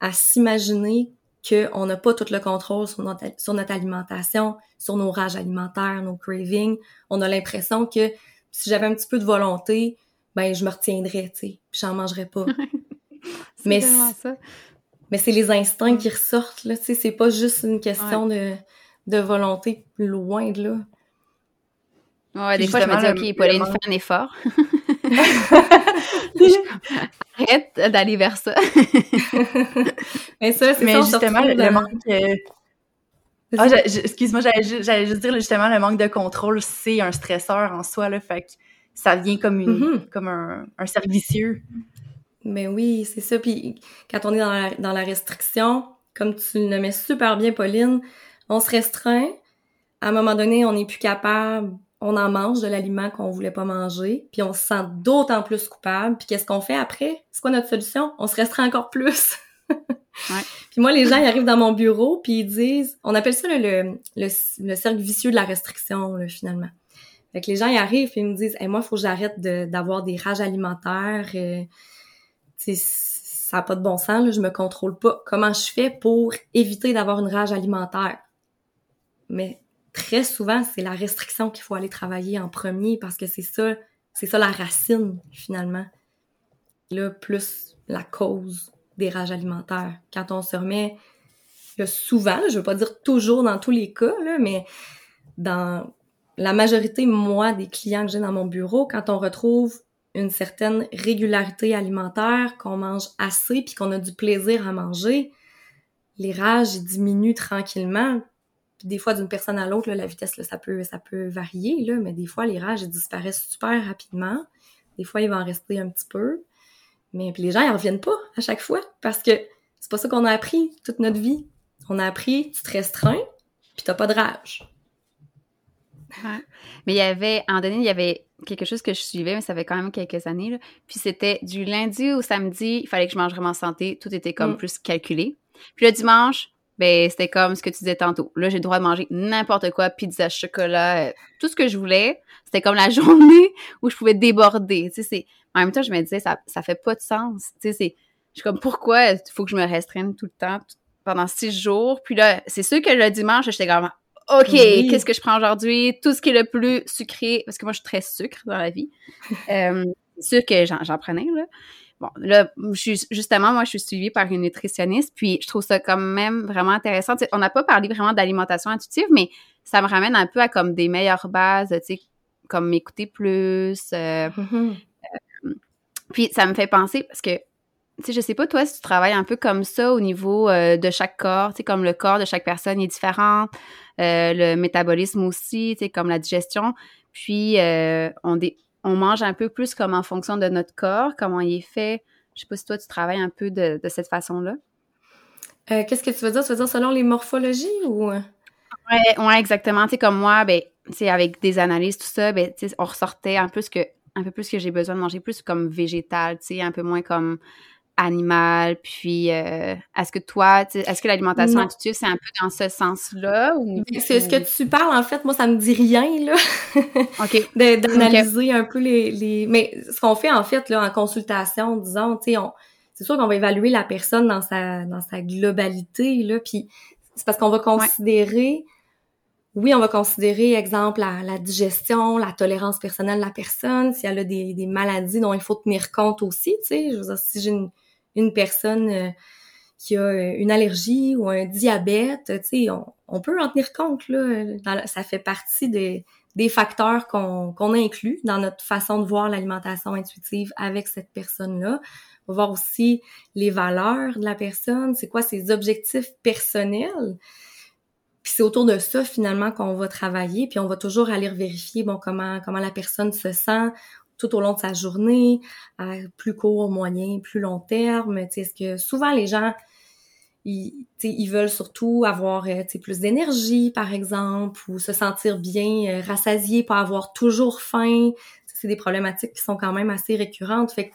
à s'imaginer qu'on n'a pas tout le contrôle sur notre, sur notre alimentation, sur nos rages alimentaires, nos cravings. On a l'impression que si j'avais un petit peu de volonté, ben je me retiendrais, tu sais, puis j'en mangerais pas. mais ça. mais c'est les instincts qui ressortent là, tu sais, c'est pas juste une question de, de volonté loin de là. Ouais, des fois je me dis OK, Pauline, fais un effort. Arrête d'aller vers ça. mais ça, c'est justement le, manque. Euh, ah, excuse-moi, j'allais juste dire justement le manque de contrôle, c'est un stresseur en soi là, fait que ça vient comme une, mm-hmm. comme un, un servicieux. Mais oui, c'est ça. Puis quand on est dans la, dans la restriction, comme tu le mets super bien, Pauline, on se restreint. À un moment donné, on n'est plus capable on en mange de l'aliment qu'on voulait pas manger, puis on se sent d'autant plus coupable. Puis qu'est-ce qu'on fait après? C'est quoi notre solution? On se restera encore plus. ouais. Puis moi, les gens, ils arrivent dans mon bureau, puis ils disent, on appelle ça le, le, le, cercle vicieux de la restriction, là, finalement. Fait que les gens, ils arrivent, et ils me disent, hey, moi, il faut que j'arrête d'avoir des rages alimentaires. Euh, ça n'a pas de bon sens, là, je me contrôle pas. Comment je fais pour éviter d'avoir une rage alimentaire? Mais très souvent, c'est la restriction qu'il faut aller travailler en premier parce que c'est ça, c'est ça la racine, finalement. Là, plus la cause des rages alimentaires. Quand on se remet, là, souvent, je veux pas dire toujours dans tous les cas, là, mais dans la majorité, moi, des clients que j'ai dans mon bureau, quand on retrouve une certaine régularité alimentaire, qu'on mange assez puis qu'on a du plaisir à manger, les rages diminuent tranquillement. Puis des fois, d'une personne à l'autre, la vitesse, là, ça peut ça peut varier, là, mais des fois, les rages disparaissent super rapidement. Des fois, il va en rester un petit peu. Mais puis les gens, ils reviennent pas à chaque fois parce que c'est pas ça qu'on a appris toute notre vie. On a appris, tu te restreins, puis t'as pas de rage. Mais il y avait, en donné, il y avait quelque chose que je suivais, mais ça fait quand même quelques années. Là. Puis c'était du lundi au samedi, il fallait que je mange vraiment santé. Tout était comme mm. plus calculé. Puis le dimanche, ben c'était comme ce que tu disais tantôt. Là, j'ai le droit de manger n'importe quoi, pizza, chocolat, euh, tout ce que je voulais. C'était comme la journée où je pouvais déborder. Tu sais, En même temps, je me disais, ça, ça fait pas de sens. Tu sais, c'est... Je suis comme, pourquoi il faut que je me restreigne tout le temps pendant six jours? Puis là, c'est sûr que le dimanche, j'étais comme, OK, qu'est-ce que je prends aujourd'hui? Tout ce qui est le plus sucré, parce que moi, je suis très sucre dans la vie. euh, c'est sûr que j'en prenais, là. Bon, là, justement, moi, je suis suivie par une nutritionniste, puis je trouve ça quand même vraiment intéressant. on n'a pas parlé vraiment d'alimentation intuitive, mais ça me ramène un peu à comme des meilleures bases, tu sais, comme m'écouter plus. Euh, euh, puis ça me fait penser, parce que tu sais, je sais pas, toi, si tu travailles un peu comme ça au niveau euh, de chaque corps, tu sais, comme le corps de chaque personne est différent, euh, le métabolisme aussi, tu sais, comme la digestion. Puis, on, on mange un peu plus comme en fonction de notre corps, comment il est fait. Je sais pas si toi, tu travailles un peu de, de cette façon-là. Qu'est-ce que tu veux dire? Tu veux dire selon les morphologies ou... Ouais, ouais exactement. Tu sais, comme moi, ben, tu sais, avec des analyses, tout ça, ben, tu sais, on ressortait un peu ce que un peu plus que j'ai besoin de manger plus comme végétal, tu sais, un peu moins comme animal, puis euh, est-ce que toi, est-ce que l'alimentation intuitive, c'est un peu dans ce sens-là? Ou... C'est ce que tu parles, en fait, moi, ça me dit rien, là. OK. D'analyser un peu les, les... Mais ce qu'on fait, en fait, là, en consultation, disons, tu sais, on... c'est sûr qu'on va évaluer la personne dans sa, dans sa globalité, là, puis c'est parce qu'on va considérer... Oui, on va considérer, exemple, la, la, digestion, la tolérance personnelle de la personne, si elle a des, des maladies dont il faut tenir compte aussi, tu sais. Je veux dire, si j'ai une une personne euh, qui a euh, une allergie ou un diabète, tu sais, on, peut en tenir compte, là. ça fait partie des, facteurs qu'on qu'on inclut dans notre façon de voir l'alimentation intuitive avec cette personne-là. On va voir aussi les valeurs de la personne, c'est quoi ses objectifs personnels. Puis c'est autour de ça finalement qu'on va travailler, puis on va toujours aller vérifier bon comment comment la personne se sent tout au long de sa journée, à plus court, moyen, plus long terme. Est-ce que souvent les gens, ils, ils veulent surtout avoir euh, plus d'énergie, par exemple, ou se sentir bien euh, rassasiés, pas avoir toujours faim. C'est des problématiques qui sont quand même assez récurrentes. Fait que,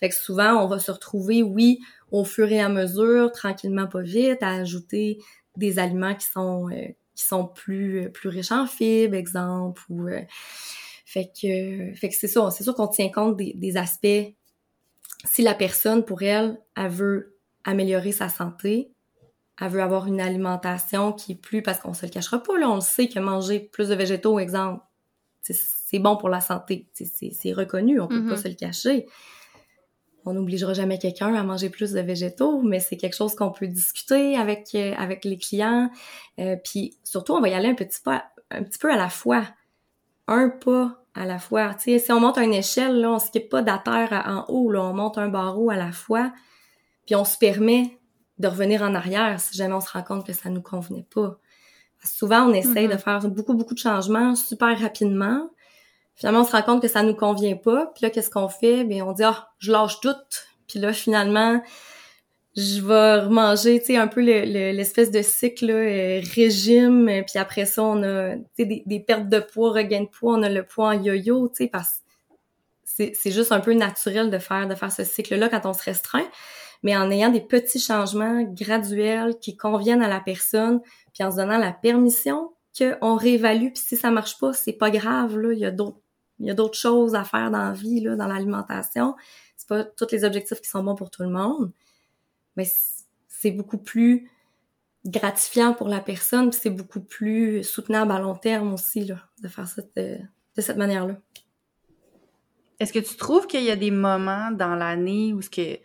fait que souvent, on va se retrouver, oui, au fur et à mesure, tranquillement, pas vite, à ajouter des aliments qui sont euh, qui sont plus plus riches en fibres, exemple, ou fait que, fait que c'est ça, c'est sûr qu'on tient compte des, aspects. Si la personne, pour elle, elle veut améliorer sa santé, elle veut avoir une alimentation qui est plus, parce qu'on se le cachera pas, là, on le sait que manger plus de végétaux, exemple, c'est bon pour la santé. C'est reconnu, on peut pas mm-hmm. se le cacher. On n'obligera jamais quelqu'un à manger plus de végétaux, mais c'est quelque chose qu'on peut discuter avec euh, avec les clients. Euh, puis surtout, on va y aller un petit peu, un petit peu à la fois un pas à la fois. Tu sais, si on monte une échelle, là, on skippe pas de en haut, là, on monte un barreau à la fois, puis on se permet de revenir en arrière si jamais on se rend compte que ça nous convenait pas. souvent, on essaye de mm-hmm. faire beaucoup, beaucoup de changements super rapidement. Finalement, on se rend compte que ça nous convient pas. Puis là, qu'est-ce qu'on fait? Bien, on dit, ah, je lâche tout. Puis là, finalement, je vais remanger, tu sais, un peu l'espèce de cycle euh, régime, puis après ça, on a des, des pertes de poids, regain de poids, on a le poids en yo-yo, tu sais, parce que c'est juste un peu naturel de faire de faire ce cycle-là quand on se restreint, mais en ayant des petits changements graduels qui conviennent à la personne, puis en se donnant la permission qu'on réévalue, puis si ça marche pas, c'est pas grave, là, il y a d'autres il y a d'autres choses à faire dans la vie, là, dans l'alimentation. C'est pas tous les objectifs qui sont bons pour tout le monde mais c'est beaucoup plus gratifiant pour la personne, puis c'est beaucoup plus soutenable à long terme aussi là, de faire ça de, cette manière-là. Est-ce que tu trouves qu'il y a des moments dans l'année où ce que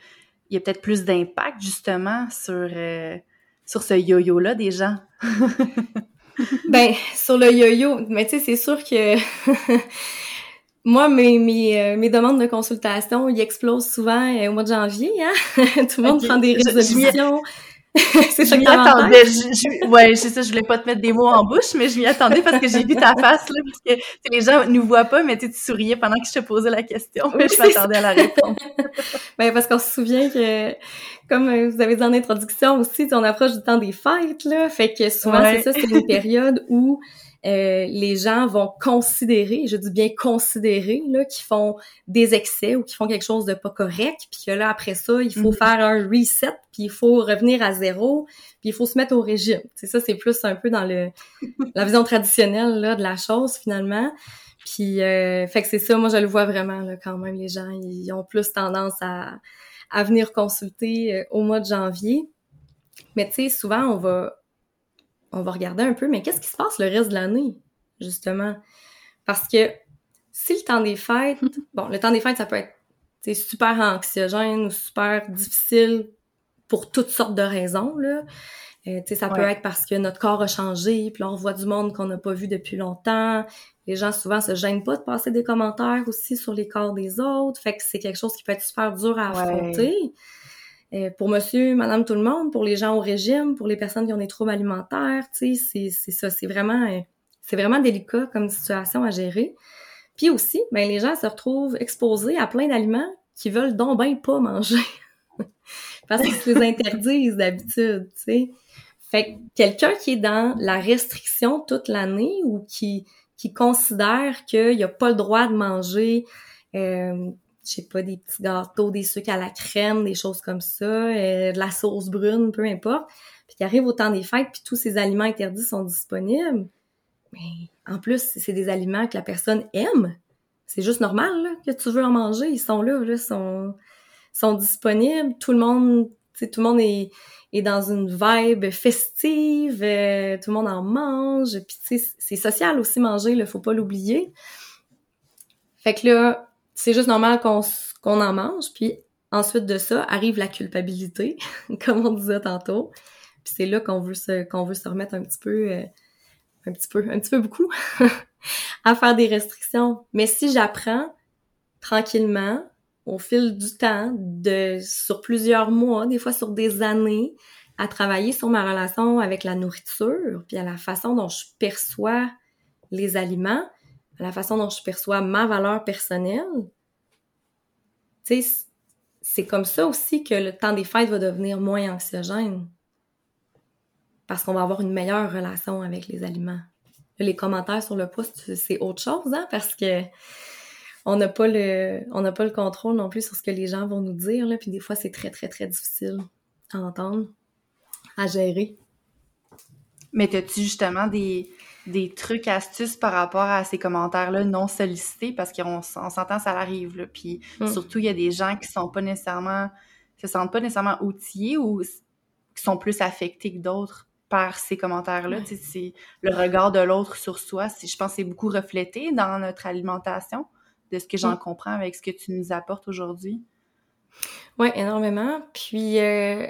il y a peut-être plus d'impact justement sur euh, sur ce yo-yo là des gens? Ben sur le yo-yo, mais tu sais c'est sûr que Moi, mes, mes, euh, mes, demandes de consultation, ils explosent souvent euh, au mois de janvier. Hein? Tout le monde prend des résolutions. c'est ça que attendais. Je, ouais, c'est ça. Je voulais pas te mettre des mots en bouche, mais je m'y attendais parce que j'ai vu ta face là, parce que les gens nous voient pas, mais tu souriais pendant que je te posais la question. Oui, je m'attendais à la réponse. ben parce qu'on se souvient que, comme euh, vous avez dit en introduction aussi, on approche du temps des fêtes là, fait que souvent c'est ça, c'est une période où euh, les gens vont considérer, je dis bien considérer, là, qu'ils font des excès ou qu'ils font quelque chose de pas correct, puis que là, après ça, il faut mhm. faire un reset, puis il faut revenir à zéro, puis il faut se mettre au régime. C'est ça, c'est plus un peu dans le la vision traditionnelle là, de la chose, finalement. Puis, euh, fait que c'est ça, moi, je le vois vraiment, là, quand même, les gens, ils ont plus tendance à, à venir consulter euh, au mois de janvier. Mais tu sais, souvent, on va on va regarder un peu, mais qu'est-ce qui se passe le reste de l'année, justement? Parce que si le temps des fêtes, bon, le temps des fêtes, ça peut être super anxiogène ou super difficile pour toutes sortes de raisons, là. Euh, ça peut être parce que notre corps a changé, puis là, on voit du monde qu'on n'a pas vu depuis longtemps. Les gens, souvent, se gênent pas de passer des commentaires aussi sur les corps des autres. Fait que c'est quelque chose qui peut être super dur à affronter. Euh, pour monsieur, madame, tout le monde, pour les gens au régime, pour les personnes qui ont des troubles alimentaires, tu sais, c'est ça, c'est vraiment, euh, c'est vraiment délicat comme situation à gérer. Puis aussi, ben les gens se retrouvent exposés à plein d'aliments qui veulent donc ben pas manger. Parce qu'ils se les interdisent d'habitude, tu sais. Fait que quelqu'un qui est dans la restriction toute l'année ou qui, qui considère qu'il n'a pas le droit de manger euh, je sais pas, des petits gâteaux, des sucres à la crème, des choses comme ça, euh, de la sauce brune, peu importe. Puis qui arrive au temps des fêtes, puis tous ces aliments interdits sont disponibles. Mais en plus, c'est des aliments que la personne aime. C'est juste normal là, que tu veux en manger. Ils sont là, là, sont, sont disponibles. Tout le monde, tout le monde est, est dans une vibe festive. Euh, tout le monde en mange. Puis c'est social aussi manger, il faut pas l'oublier. Fait que là, c'est juste normal qu'on en mange. Puis ensuite de ça arrive la culpabilité, comme on disait tantôt. Puis c'est là qu'on veut se veut se remettre un petit peu euh, un petit peu un petit peu beaucoup à faire des restrictions. Mais si j'apprends tranquillement au fil du temps, de sur plusieurs mois, des fois sur des années, à travailler sur ma relation avec la nourriture, puis à la façon dont je perçois les aliments, la façon dont je perçois ma valeur personnelle, tu sais, c'est comme ça aussi que le temps des fêtes va devenir moins anxiogène. Parce qu'on va avoir une meilleure relation avec les aliments. Les commentaires sur le post, c'est autre chose, hein, parce que on n'a pas le on contrôle non plus sur ce que les gens vont nous dire là, puis des fois c'est très très très difficile à entendre, à gérer. Mais as-tu justement des des trucs, astuces par rapport à ces commentaires-là non sollicités parce qu'on s'entend, ça arrive. Là. Puis mm. surtout, il y a des gens qui sont pas nécessairement, se sentent pas nécessairement outillés ou qui sont plus affectés que d'autres par ces commentaires-là. C'est le regard de l'autre sur soi. Je pense que c'est beaucoup reflété dans notre alimentation, de ce que j'en mm. comprends avec ce que tu nous apportes aujourd'hui. Oui, énormément. Puis, euh,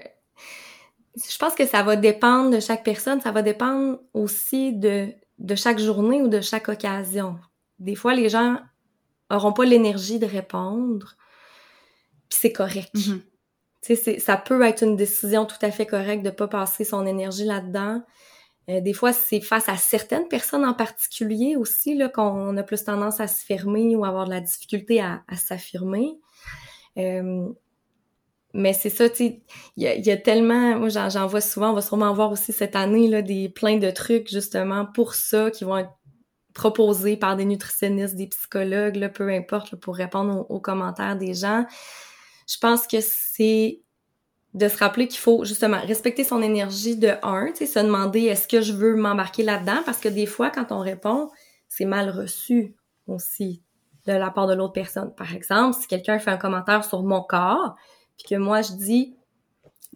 je pense que ça va dépendre de chaque personne. Ça va dépendre aussi de de chaque journée ou de chaque occasion. Des fois, les gens auront pas l'énergie de répondre, puis c'est correct. Mm ça peut être une décision tout à fait correcte de pas passer son énergie là-dedans. Euh, des fois, c'est face à certaines personnes en particulier aussi là qu'on a plus tendance à se fermer ou avoir de la difficulté à, s'affirmer. Euh, mais c'est ça, tu sais, il y a, tellement, moi j'en vois souvent, on va sûrement voir aussi cette année là des plein de trucs justement pour ça qui vont être proposés par des nutritionnistes, des psychologues, là, peu importe, pour répondre aux, commentaires des gens. Je pense que c'est de se rappeler qu'il faut justement respecter son énergie de un, tu sais, se demander est-ce que je veux m'embarquer là-dedans? Parce que des fois quand on répond, c'est mal reçu aussi de la part de l'autre personne. Par exemple, si quelqu'un fait un commentaire sur mon corps, puis que moi je dis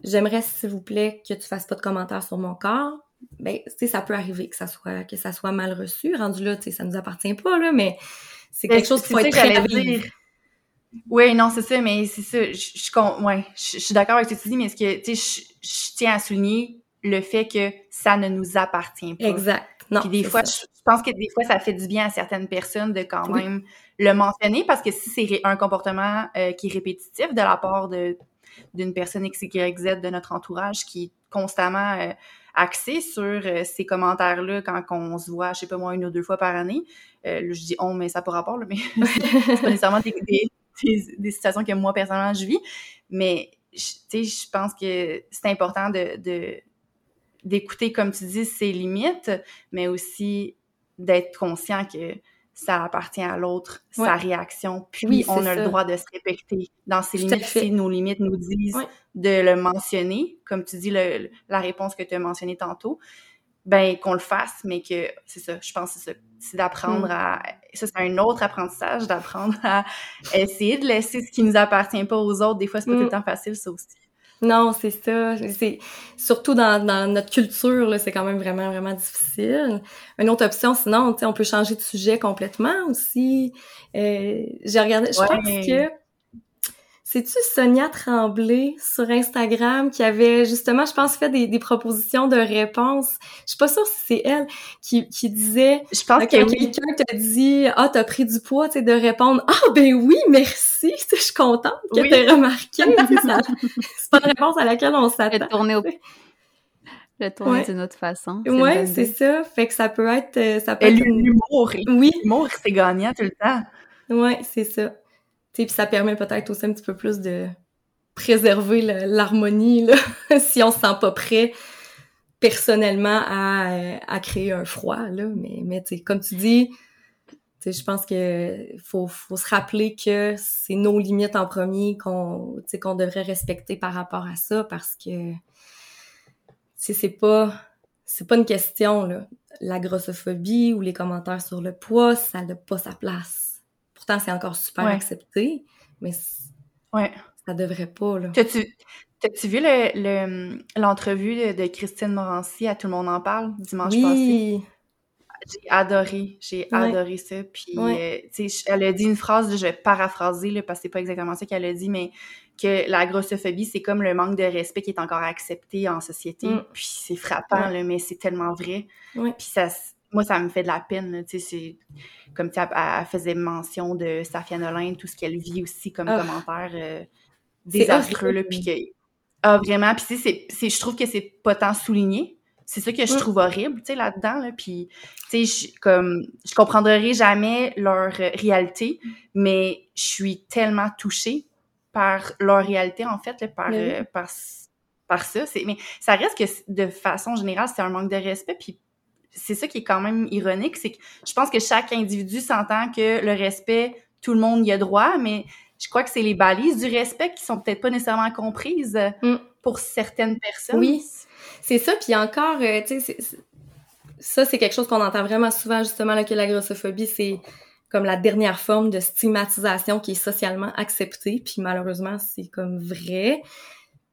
j'aimerais s'il vous plaît que tu fasses pas de commentaires sur mon corps, ben tu sais ça peut arriver que ça soit que ça soit mal reçu, rendu là, tu sais ça nous appartient pas là, mais c'est quelque chose qu'il faut être prêt. Oui, non, c'est ça, mais c'est ça. Je, je, ouais, je, suis d'accord avec ce que tu dis, mais ce que tu sais, je, tiens à souligner le fait que ça ne nous appartient pas. Exact. Non. Puis des fois, je pense que des fois, ça fait du bien à certaines personnes de quand même le mentionner parce que si c'est un comportement euh, qui est répétitif de la part de d'une personne X, Y, Z de notre entourage qui est constamment euh, axé sur euh, ces commentaires-là quand on se voit, je sais pas moi, une ou deux fois par année. là, je dis on, mais ça peut rapport, là, mais c'est pas nécessairement des, des, situations que moi, personnellement, je vis. Mais, tu sais, je pense que c'est important de, d'écouter, comme tu dis, ses limites, mais aussi d'être conscient que ça appartient à l'autre, sa réaction. Puis on a le droit de se respecter dans ses limites. Si nos limites nous disent de le mentionner, comme tu dis, le, la réponse que tu as mentionnée tantôt, ben qu'on le fasse, mais que c'est ça, je pense que c'est ça, c'est d'apprendre mm. à ça c'est un autre apprentissage d'apprendre à essayer de laisser ce qui nous appartient pas aux autres. Des fois c'est pas tout le mm. temps facile ça aussi. Non, c'est ça. C'est surtout dans, dans notre culture, là, c'est quand même vraiment vraiment difficile. Une autre option, sinon, tu sais, on peut changer de sujet complètement aussi. Euh, J'ai regardé, je pense que c'est-tu Sonia Tremblay sur Instagram qui avait justement, je pense, fait des, des propositions de réponses? Je suis pas sûre si c'est elle qui, qui disait. Je pense que quelqu'un te dit ah t'as pris du poids, tu sais, de répondre ah ben oui merci, je suis contente que t'aies remarqué. c'est pas une réponse à laquelle on s'attend. Le tourner au le tourner d'une autre façon. Ouais, c'est ça. Fait que ça peut être, euh, ça peut être l'humour. Oui. L'humour, c'est gagnant tout le temps. Ouais, c'est ça. Puis ça permet peut-être aussi un petit peu plus de préserver l'harmonie si on se sent pas prêt personnellement à, à créer un froid là. Mais mais comme tu dis je pense que faut, faut se rappeler que c'est nos limites en premier qu'on qu'on devrait respecter par rapport à ça parce que c'est pas c'est pas une question là. La grossophobie ou les commentaires sur le poids ça n'a pas sa place c'est encore super accepté, mais ouais. ça devrait pas, là. T'as-tu, tu vu l'entrevue le, de, Christine Morancy à Tout le monde en parle dimanche oui. passé? J'ai adoré, j'ai adoré ça. Puis, euh, elle a dit une phrase, je vais paraphraser, là, parce que c'est pas exactement ça qu'elle a dit, mais que la grossophobie, c'est comme le manque de respect qui est encore accepté en société. Mm. Puis c'est frappant, là, mais c'est tellement vrai. Puis ça, moi, ça me fait de la peine. Tu sais, c'est comme tu elle, faisait mention de Safia Nolin, tout ce qu'elle vit aussi comme ah. commentaire euh, désastreux. Là, puis que, ah, vraiment. Puis je trouve que c'est pas tant souligné. C'est ça que je trouve horrible, tu sais, là-dedans. Là. Puis, tu sais, comme, je comprendrai jamais leur réalité, mais je suis tellement touchée par leur réalité, en fait, par, euh, par, par ça. Mais ça reste que, de façon générale, c'est un manque de respect. Puis c'est ça qui est quand même ironique, c'est que je pense que chaque individu s'entend que le respect, tout le monde y a droit, mais je crois que c'est les balises du respect qui sont peut-être pas nécessairement comprises mm. pour certaines personnes. Oui, c'est ça. Puis encore, euh, tu sais, ça c'est quelque chose qu'on entend vraiment souvent justement là que la grossophobie, c'est comme la dernière forme de stigmatisation qui est socialement acceptée. Puis malheureusement, c'est comme vrai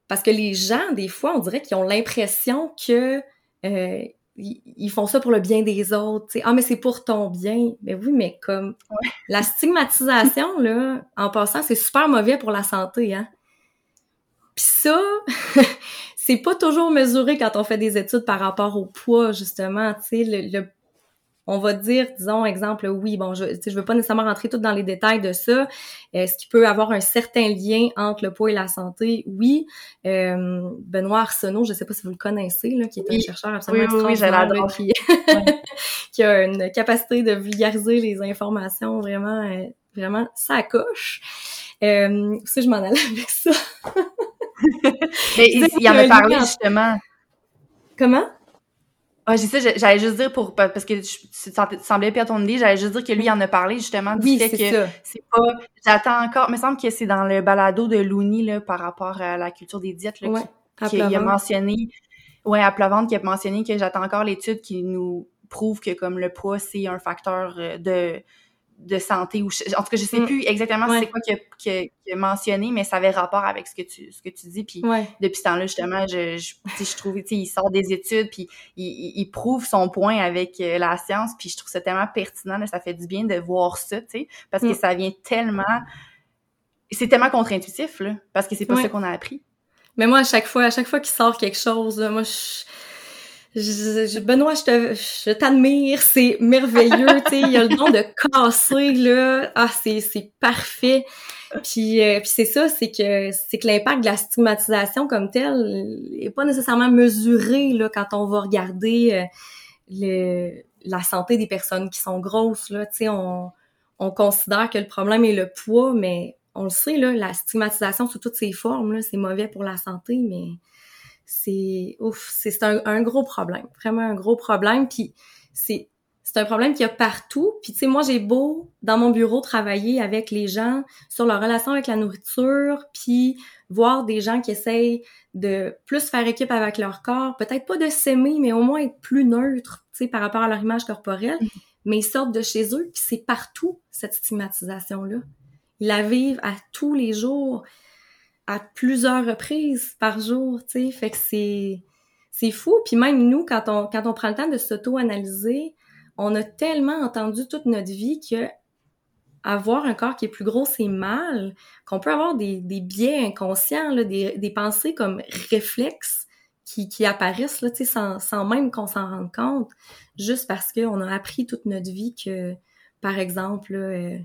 parce que les gens, des fois, on dirait qu'ils ont l'impression que euh, ils font ça pour le bien des autres. sais. Ah, mais c'est pour ton bien. Mais oui, mais comme la stigmatisation, là, en passant, c'est super mauvais pour la santé, hein. Puis ça, c'est pas toujours mesuré quand on fait des études par rapport au poids, justement. Tu sais, le, on va dire, disons, exemple, oui, bon, je je veux pas nécessairement rentrer tout dans les détails de ça. Est-ce qu'il peut avoir un certain lien entre le poids et la santé? Oui. Euh, Benoît Arsenault, je sais pas si vous le connaissez, là, qui est un chercheur absolument oui, extraordinaire, qui, qui a une capacité de vulgariser les informations vraiment, euh, vraiment ça coche. Euh, si je m'en allais avec ça. Mais il, en a parlé, justement. Comment? Ah, j'ai ça, j'allais juste dire pour parce que tu semblais perdre ton idée, j'allais juste dire que lui en a parlé justement du oui, fait que c'est pas j'attends encore, il me semble que c'est dans le balado de Looney là par rapport à la culture des diètes là, qui, a mentionné ouais à Plovente qui a mentionné que j'attends encore l'étude qui nous prouve que comme le poids c'est un facteur euh, de de santé ou en tout cas je sais mm. plus exactement c'est quoi qu'il a, mentionné mais ça avait rapport avec ce que tu ce que tu dis. Puis depuis ce temps-là justement je je, je trouve il sort des études puis il, il, prouve son point avec euh, la science puis je trouve ça tellement pertinent ça fait du bien de voir ça tu sais parce que mm. ça vient tellement c'est tellement contre-intuitif là parce que c'est pas ça qu'on a appris. Mais moi à chaque fois à chaque fois qu'il sort quelque chose moi je Benoît, je te, je t'admire, c'est merveilleux, tu sais, il y a le don de casser là, ah c'est c'est parfait. Puis, euh, puis c'est ça, c'est que c'est que l'impact de la stigmatisation comme telle est pas nécessairement mesuré là quand on va regarder euh, le, la santé des personnes qui sont grosses là, tu sais, on on considère que le problème est le poids, mais on le sait là, la stigmatisation sous toutes ses formes là, c'est mauvais pour la santé, mais c'est ouf, c'est un, un, gros problème, vraiment un gros problème. Puis c'est c'est un problème qu'il y a partout. Puis tu sais, moi j'ai beau dans mon bureau travailler avec les gens sur leur relation avec la nourriture, puis voir des gens qui essayent de plus faire équipe avec leur corps, peut-être pas de s'aimer, mais au moins être plus neutre, tu sais, par rapport à leur image corporelle. Mm-hmm. Mais ils sortent de chez eux, puis c'est partout cette stigmatisation là. Ils la vivent à tous les jours à plusieurs reprises par jour, tu sais. Fait que c'est c'est fou. Puis même nous, quand on quand on prend le temps de s'auto-analyser, on a tellement entendu toute notre vie que avoir un corps qui est plus gros, c'est mal, qu'on peut avoir des, des biais inconscients, là, des, des pensées comme réflexes qui, qui apparaissent là, sans, sans même qu'on s'en rende compte, juste parce qu'on a appris toute notre vie que, par exemple, euh,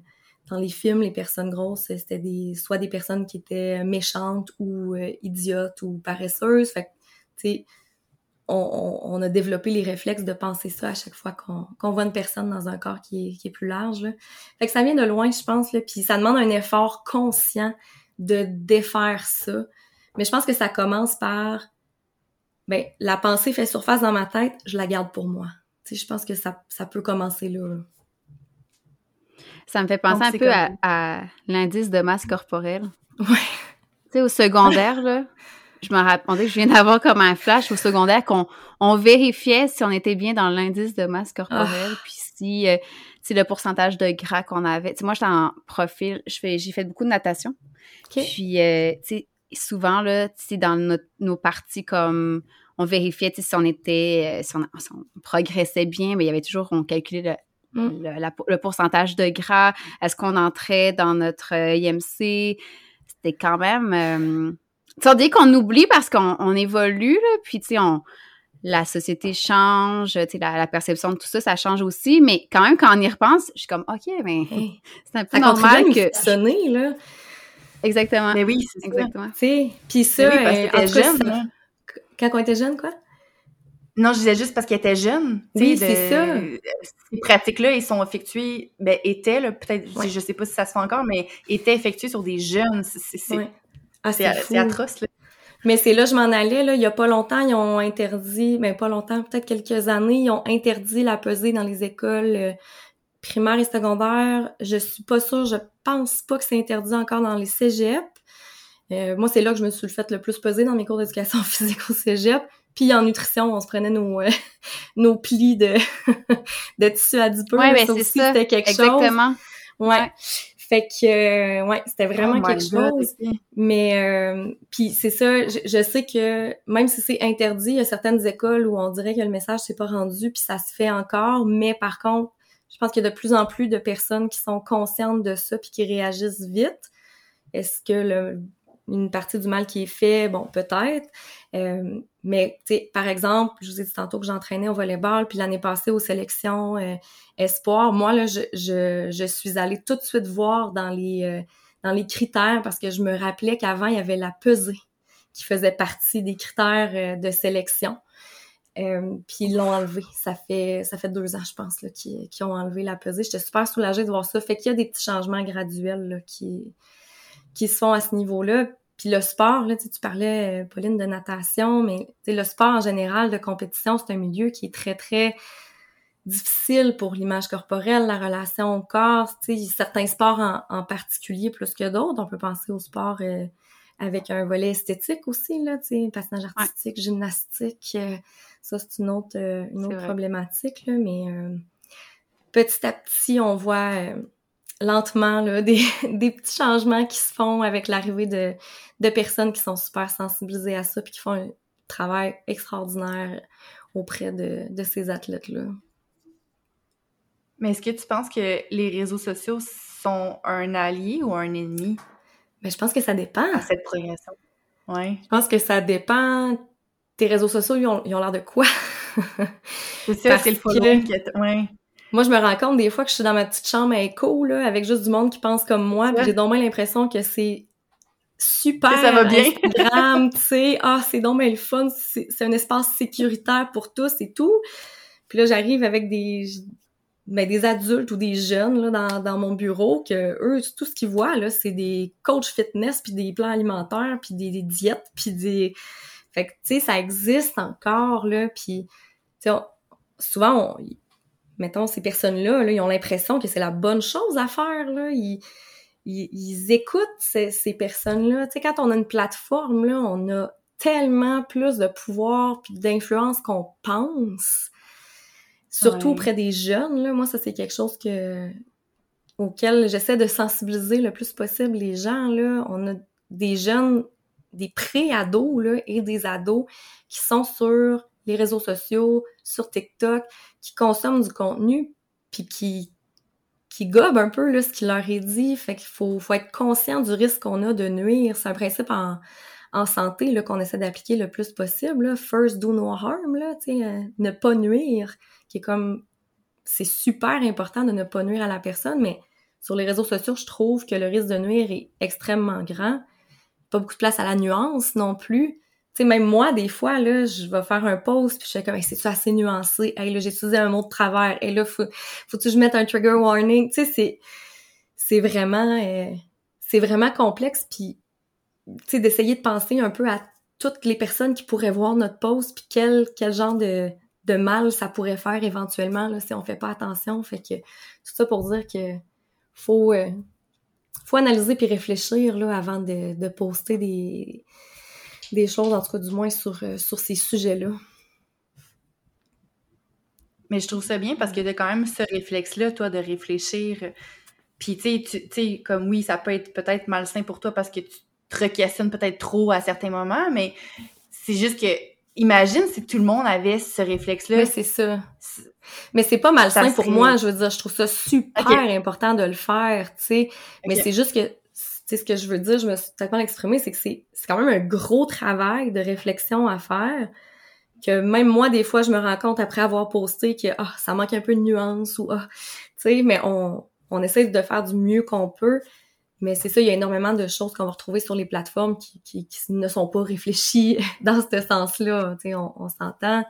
dans les films, les personnes grosses, c'était des soit des personnes qui étaient méchantes ou euh, idiotes ou paresseuses. Fait tu sais, on, a développé les réflexes de penser ça à chaque fois qu'on voit une personne dans un corps qui est, plus large. Fait que ça vient de loin, je pense, puis ça demande un effort conscient de défaire ça. Mais je pense que ça commence par ben la pensée fait surface dans ma tête, je la garde pour moi. Tu sais, je pense que ça, ça peut commencer là. Ça me fait penser un peu à, l'indice de masse corporelle. Ouais. Tu sais, au secondaire, là, je me rappelais que je viens d'avoir comme un flash au secondaire qu'on on vérifiait si on était bien dans l'indice de masse corporelle, ah. puis si, euh, si le pourcentage de gras qu'on avait. Tu sais, moi, j'étais en profil, j'ai fait beaucoup de natation. Puis, euh, tu sais, souvent, là, tu sais, dans nos parties comme on vérifiait si on était, euh, si on, si on, progressait bien, mais il y avait toujours, on calculait le, Mm. le, pourcentage de gras, est-ce qu'on entrait dans notre euh, IMC? C'était quand même... Euh, tu sais, qu'on oublie parce qu'on évolue, là, puis tu sais, on la société change, tu sais, la, perception de tout ça, ça change aussi, mais quand même, quand on y repense, je suis comme, OK, mais c'est un peu normal que... sonner, là. Exactement. Mais oui, c'est Exactement. Tu sais, puis ça, oui, parce euh, jeune, quand on était jeune, quoi? Non, je disais juste parce qu'elle était jeune. Oui, c'est ça. Ces pratiques-là, ils sont effectuées, ben, étaient, peut-être, je sais pas si ça se fait encore, mais étaient effectuées sur des jeunes. C'est ah, atroce, là. Mais c'est là, je m'en allais, là. Il y a pas longtemps, ils ont interdit, mais ben, pas longtemps, peut-être quelques années, ils ont interdit la pesée dans les écoles euh, primaires et secondaires. Je suis pas sûre, je pense pas que c'est interdit encore dans les cégep. Euh, moi, c'est là que je me suis fait le plus peser dans mes cours d'éducation physique au cégep. Puis en nutrition, on se prenait nos, euh, nos plis de, de tissu adipeux. Ouais, mais c'est ça. C'était quelque Exactement. Ouais. Fait que, euh, ouais, c'était vraiment oh quelque chose. Mais, euh, puis c'est ça, je, sais que même si c'est interdit, il y a certaines écoles où on dirait que le message s'est pas rendu, puis ça se fait encore. Mais par contre, je pense qu'il y a de plus en plus de personnes qui sont conscientes de ça puis qui réagissent vite. Est-ce que le, une partie du mal qui est fait, bon, peut-être. Euh, mais, tu sais, par exemple, je vous ai dit tantôt que j'entraînais au volleyball, puis l'année passée aux sélections euh, espoir, moi, là, je, je, je, suis allée tout de suite voir dans les, euh, dans les critères, parce que je me rappelais qu'avant, il y avait la pesée qui faisait partie des critères de sélection. puis ils l'ont enlevé. Ça fait ça fait deux ans, je pense, là, qu'ils ont enlevé la pesée. J'étais super soulagée de voir ça. Fait qu'il y a des petits changements graduels là, qui, qui se font à ce niveau-là. Puis le sport, là, tu parlais, Pauline, de natation, mais le sport en général de compétition, c'est un milieu qui est très, très difficile pour l'image corporelle, la relation au corps, tu sais, certains sports en, en, particulier plus que d'autres. On peut penser au sport euh, avec un volet esthétique aussi, là, tu sais, patinage artistique, gymnastique, euh, ça c'est une autre, euh, une autre problématique, là, mais petit à petit, on voit lentement là, des, des petits changements qui se font avec l'arrivée de, de personnes qui sont super sensibilisées à ça puis qui font un travail extraordinaire auprès de, de ces athlètes-là. Mais est-ce que tu penses que les réseaux sociaux sont un allié ou un ennemi? Ben, je pense que ça dépend. À cette progression. Ouais. Je pense que ça dépend. Tes réseaux sociaux, ils ont l'air de quoi? c'est ça, c'est le following que... Ouais. Moi, je me rends compte des fois que je suis dans ma petite chambre à écho, là, avec juste du monde qui pense comme moi, j'ai donc l'impression que c'est super ça va bien. Instagram, tu sais, ah, c'est donc le fun, c'est un espace sécuritaire pour tous et tout. Puis là, j'arrive avec des ben, des adultes ou des jeunes là, dans, dans mon bureau que eux tout ce qu'ils voient là c'est des coachs fitness puis des plans alimentaires puis des, des diètes puis des fait que tu sais ça existe encore là puis tu sais souvent on... mettons ces personnes là, là ils ont l'impression que c'est la bonne chose à faire là ils ils, ils écoutent ces, ces personnes là tu sais quand on a une plateforme là on a tellement plus de pouvoir puis d'influence qu'on pense Surtout auprès des jeunes, là, moi, ça, c'est quelque chose que auquel j'essaie de sensibiliser le plus possible les gens. Là. On a des jeunes, des pré-ados là, et des ados qui sont sur réseaux sociaux, sur TikTok, qui consomment du contenu, puis qui qui gobent un peu là, ce qui leur est dit. Fait qu'il faut, être conscient du risque qu'on a de nuire. C'est un principe en, en santé qu'on essaie d'appliquer le plus possible. First, do no harm, euh, ne pas nuire qui est comme c'est super important de ne pas nuire à la personne, mais sur les réseaux sociaux, je trouve que le risque de nuire est extrêmement grand. Pas beaucoup de place à la nuance non plus. Tu sais, même moi, des fois, là, je vais faire un post, puis je suis comme, c'est-tu assez nuancé? Hey, là, j'ai utilisé un mot de travers. Et là, faut, faut-tu que je mette un trigger warning? Tu sais, c'est, c'est vraiment, euh, c'est vraiment complexe, puis, tu sais, d'essayer de penser un peu à toutes les personnes qui pourraient voir notre post, puis quel, quel genre de, de mal ça pourrait faire éventuellement là, si on fait pas attention. Fait que tout ça pour dire que faut euh, faut analyser puis réfléchir là avant de, de poster des des choses en tout cas du moins sur euh, sur ces sujets-là. Mais je trouve ça bien parce que de quand même ce réflexe-là, toi, de réfléchir. Puis tu sais, comme oui, ça peut être peut-être malsain pour toi parce que tu te requestionnes peut-être trop à certains moments, mais c'est juste que imagine si tout le monde avait ce réflexe-là. Mais c'est ça. Mais c'est pas malsain pour moi, je veux dire, je trouve ça super important de le faire, tu sais. Mais c'est juste que, sais, ce que je veux dire, je me suis tellement exprimée, c'est que c'est quand même un gros travail de réflexion à faire, que même moi, des fois, je me rends compte après avoir posté que, ah, ça manque un peu de nuance ou, ah, tu sais, mais on, on essaie de faire du mieux qu'on peut. Mais c'est ça, il y a énormément de choses qu'on va retrouver sur les plateformes qui, qui, ne sont pas réfléchies dans ce sens-là. Tu sais, on, on s'entend.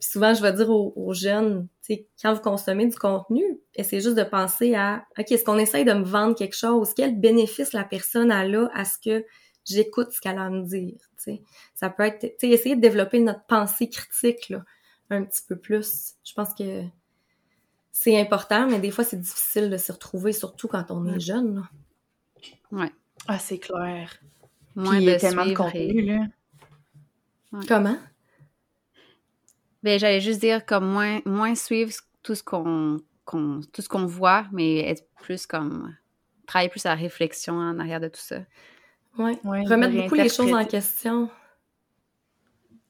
Puis souvent, je vais dire aux, jeunes, tu sais, quand vous consommez du contenu, essayez juste de penser à, OK, est-ce qu'on essaye de me vendre quelque chose? Quel bénéfice la personne a là à ce que j'écoute ce qu'elle a à me dire? Tu sais, ça peut être, tu sais, essayer de développer notre pensée critique, là, un petit peu plus. Je pense que c'est important, mais des fois, c'est difficile de s'y retrouver, surtout quand on est jeune, là. Ouais. Ah, c'est clair. Moins de tellement de contenu, là. Comment? Ben, j'allais juste dire comme moins, moins suivre tout ce qu'on tout ce qu'on voit, mais être plus comme travailler plus à la réflexion en arrière de tout ça. Oui, ouais, remettre beaucoup les choses en question.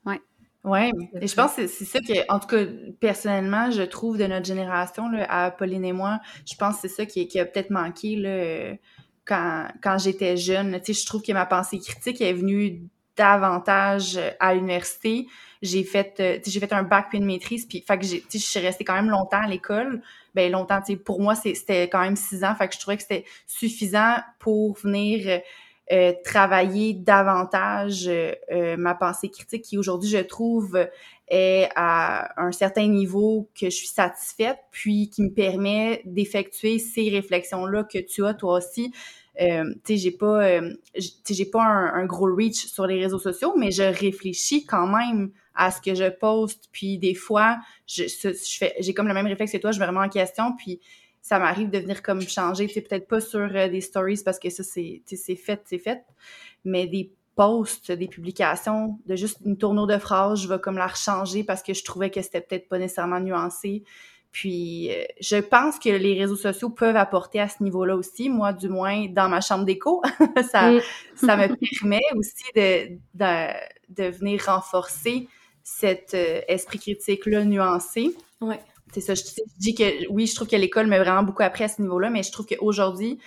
Oui. Oui, et je pense que c'est ça que, en tout cas, personnellement, je trouve de notre génération, là, à Pauline et moi, je pense que c'est ça qui, qui a peut-être manqué, là, quand, quand j'étais jeune. Tu sais, je trouve que ma pensée critique est venue davantage à l'université. J'ai fait, euh, j'ai fait un bac puis une maîtrise, puis fait que je suis restée quand même longtemps à l'école. Ben longtemps, pour moi c'était quand même six ans, fait que je trouvais que c'était suffisant pour venir euh, travailler davantage euh, ma pensée critique, qui aujourd'hui je trouve est à un certain niveau que je suis satisfaite, puis qui me permet d'effectuer ces réflexions là que tu as toi aussi euh, tu sais, j'ai pas, euh, pas un, gros reach sur les réseaux sociaux, mais je réfléchis quand même à ce que je poste. Puis des fois, je, j'ai comme le même réflexe que toi, je me remets en question, puis ça m'arrive de venir comme changer, tu peut-être pas sur euh, des stories parce que ça, c'est, c'est fait, c'est fait, mais des posts, des publications, de juste une tournure de phrase, je vais comme la rechanger parce que je trouvais que c'était peut-être pas nécessairement nuancé. Puis, euh, je pense que les réseaux sociaux peuvent apporter à ce niveau-là aussi. Moi, du moins, dans ma chambre d'écho, ça, mm. ça me permet aussi de, de, de venir renforcer cet euh, esprit critique-là nuancé. Ouais. C'est ça, je, dis que oui, je trouve que l'école m'a vraiment beaucoup appris à ce niveau-là, mais je trouve qu'aujourd'hui,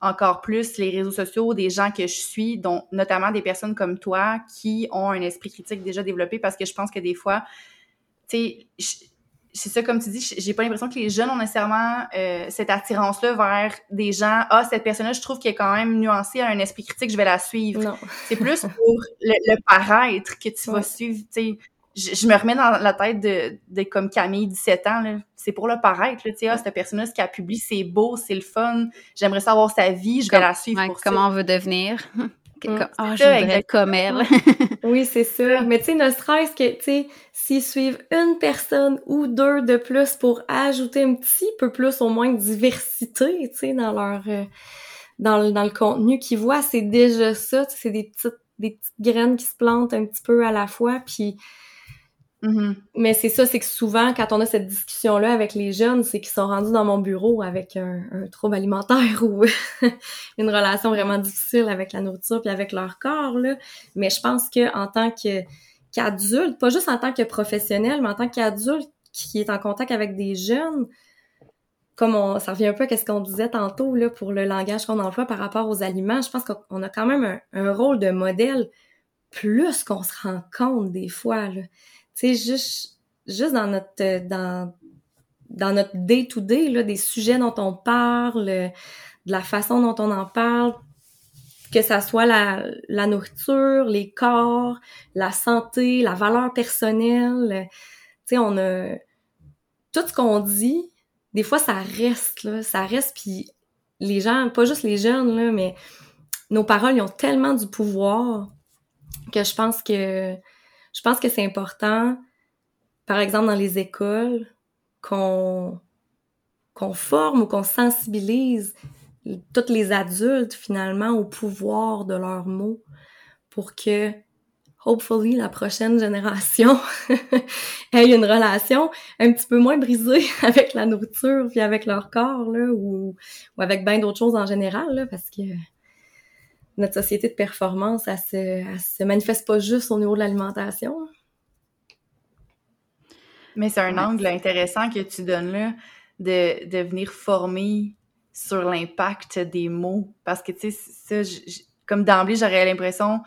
encore plus, les réseaux sociaux, des gens que je suis, dont notamment des personnes comme toi, qui ont un esprit critique déjà développé, parce que je pense que des fois, tu sais, c'est ça, comme tu dis, j'ai pas l'impression que les jeunes ont nécessairement euh, cette attirance-là vers des gens. Ah, cette personne-là, je trouve qu'elle est quand même nuancée, a un esprit critique, je vais la suivre. C'est plus pour le, paraître que tu vas suivre. Tu sais, je, me remets dans la tête de, de comme Camille, 17 ans. C'est pour le paraître. Tu sais, ah, cette personne-là, ce qu'elle publie, c'est beau, c'est le fun. J'aimerais savoir sa vie, je vais la suivre pour comment ça. on veut devenir. Mm. Ah, je voudrais comme elle. oui, c'est ça. Mais tu sais, ne serait-ce que, tu sais, s'ils suivent une personne ou deux de plus pour ajouter un petit peu plus, au moins, de diversité, tu sais, dans leur... Euh, dans, le, dans le contenu qu'ils voient, c'est déjà ça. C'est des petites, des petites graines qui se plantent un petit peu à la fois, puis Mm-hmm. Mais c'est ça, c'est que souvent, quand on a cette discussion-là avec les jeunes, c'est qu'ils sont rendus dans mon bureau avec un, trouble alimentaire ou une relation vraiment difficile avec la nourriture puis avec leur corps. Là. Mais je pense que en tant qu'adulte, pas juste en tant que professionnel, mais en tant qu'adulte qui est en contact avec des jeunes, comme on, ça revient un peu à ce qu'on disait tantôt là pour le langage qu'on emploie par rapport aux aliments, je pense qu'on a quand même un, un rôle de modèle plus qu'on se rend compte des fois. Là tu juste, juste dans notre, dans, dans notre day-to-day, là, des sujets dont on parle, de la façon dont on en parle, que ça soit la, la nourriture, les corps, la santé, la valeur personnelle. Tu sais, on a... Tout ce qu'on dit, des fois, ça reste, là, ça reste, puis les gens, pas juste les jeunes, là, mais nos paroles, ont tellement du pouvoir que je pense que je pense que c'est important, par exemple dans les écoles, qu'on qu'on forme ou qu'on sensibilise tous les adultes finalement au pouvoir de leurs mots pour que hopefully la prochaine génération ait une relation un petit peu moins brisée avec la nourriture puis avec leur corps là ou, ou avec bien d'autres choses en général là, parce que notre société de performance, elle se, se manifeste pas juste au niveau de l'alimentation. Mais c'est un angle intéressant que tu donnes là, de, de venir former sur l'impact des mots. Parce que, tu sais, ça, comme d'emblée, j'aurais l'impression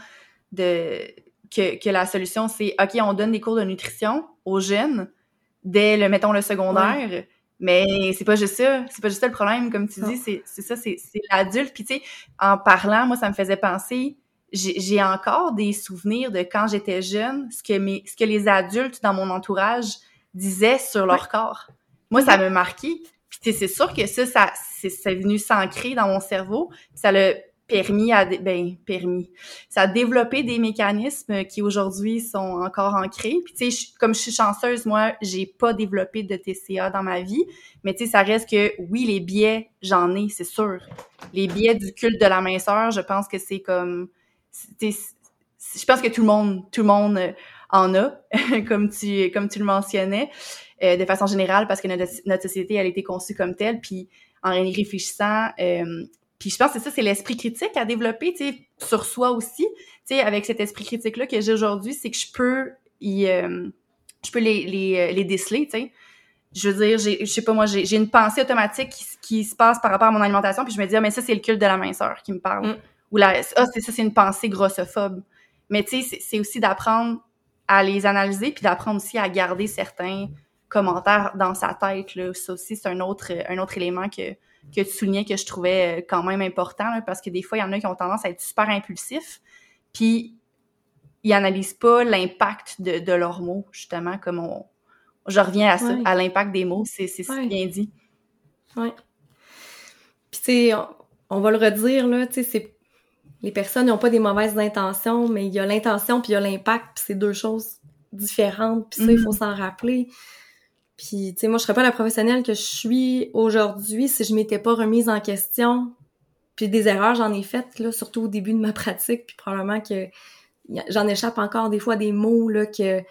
de que, que la solution, c'est OK, on donne des cours de nutrition aux jeunes dès le, mettons, le secondaire. Mais c'est pas juste ça, c'est pas juste ça le problème, comme tu dis, c'est ça, c'est l'adulte. Puis tu sais, en parlant, moi, ça me faisait penser, j'ai encore des souvenirs de quand j'étais jeune, ce que, mes, ce que les adultes dans mon entourage disaient sur leur corps. Moi, ça me marquait. Puis c'est sûr que ça, ça c'est venu s'ancrer dans mon cerveau. Ça l'a permis à ben permis. Ça a développé des mécanismes qui aujourd'hui sont encore ancrés. Puis tu sais comme je suis chanceuse moi j'ai pas développé de TCA dans ma vie. Mais tu sais ça reste que oui les biais j'en ai c'est sûr. Les biais du culte de la minceur je pense que c'est comme je pense que tout le monde tout le monde en a comme tu comme tu le mentionnais euh, de façon générale parce que notre, notre société elle a été conçue comme telle. Puis en réfléchissant euh, puis je pense que ça, c'est l'esprit critique à développer, tu sais, sur soi aussi. Tu sais, avec cet esprit critique-là que j'ai aujourd'hui, c'est que je peux y, euh, je peux les, les, euh, les déceler, tu sais. Je veux dire, j'ai, je sais pas moi, j'ai, j'ai une pensée automatique qui, qui, se passe par rapport à mon alimentation, puis je me dis, ah, mais ça, c'est le culte de la minceur qui me parle. Mm. Ou la, ah, c'est ça, c'est une pensée grossophobe. Mais tu sais, c'est, aussi d'apprendre à les analyser, puis d'apprendre aussi à garder certains commentaires dans sa tête, là. Ça aussi, c'est un autre, un autre élément que, que tu soulignais que je trouvais euh, quand même important, parce que des fois, il y en a qui ont tendance à être super impulsifs, puis ils analysent pas l'impact de, de, leurs mots, justement, comme on... Je reviens à à l'impact des mots, c'est si bien dit. Oui. Puis tu sais, on va le redire, là, tu sais, les personnes n'ont pas des mauvaises intentions, mais il y a l'intention puis il y a l'impact, puis c'est deux choses différentes, puis ça, il faut mm-hmm. s'en rappeler. Puis, tu sais, moi, je serais pas la professionnelle que je suis aujourd'hui si je m'étais pas remise en question. Puis des erreurs, j'en ai faites, là, surtout au début de ma pratique, puis probablement que j'en échappe encore des fois des mots, là, que, tu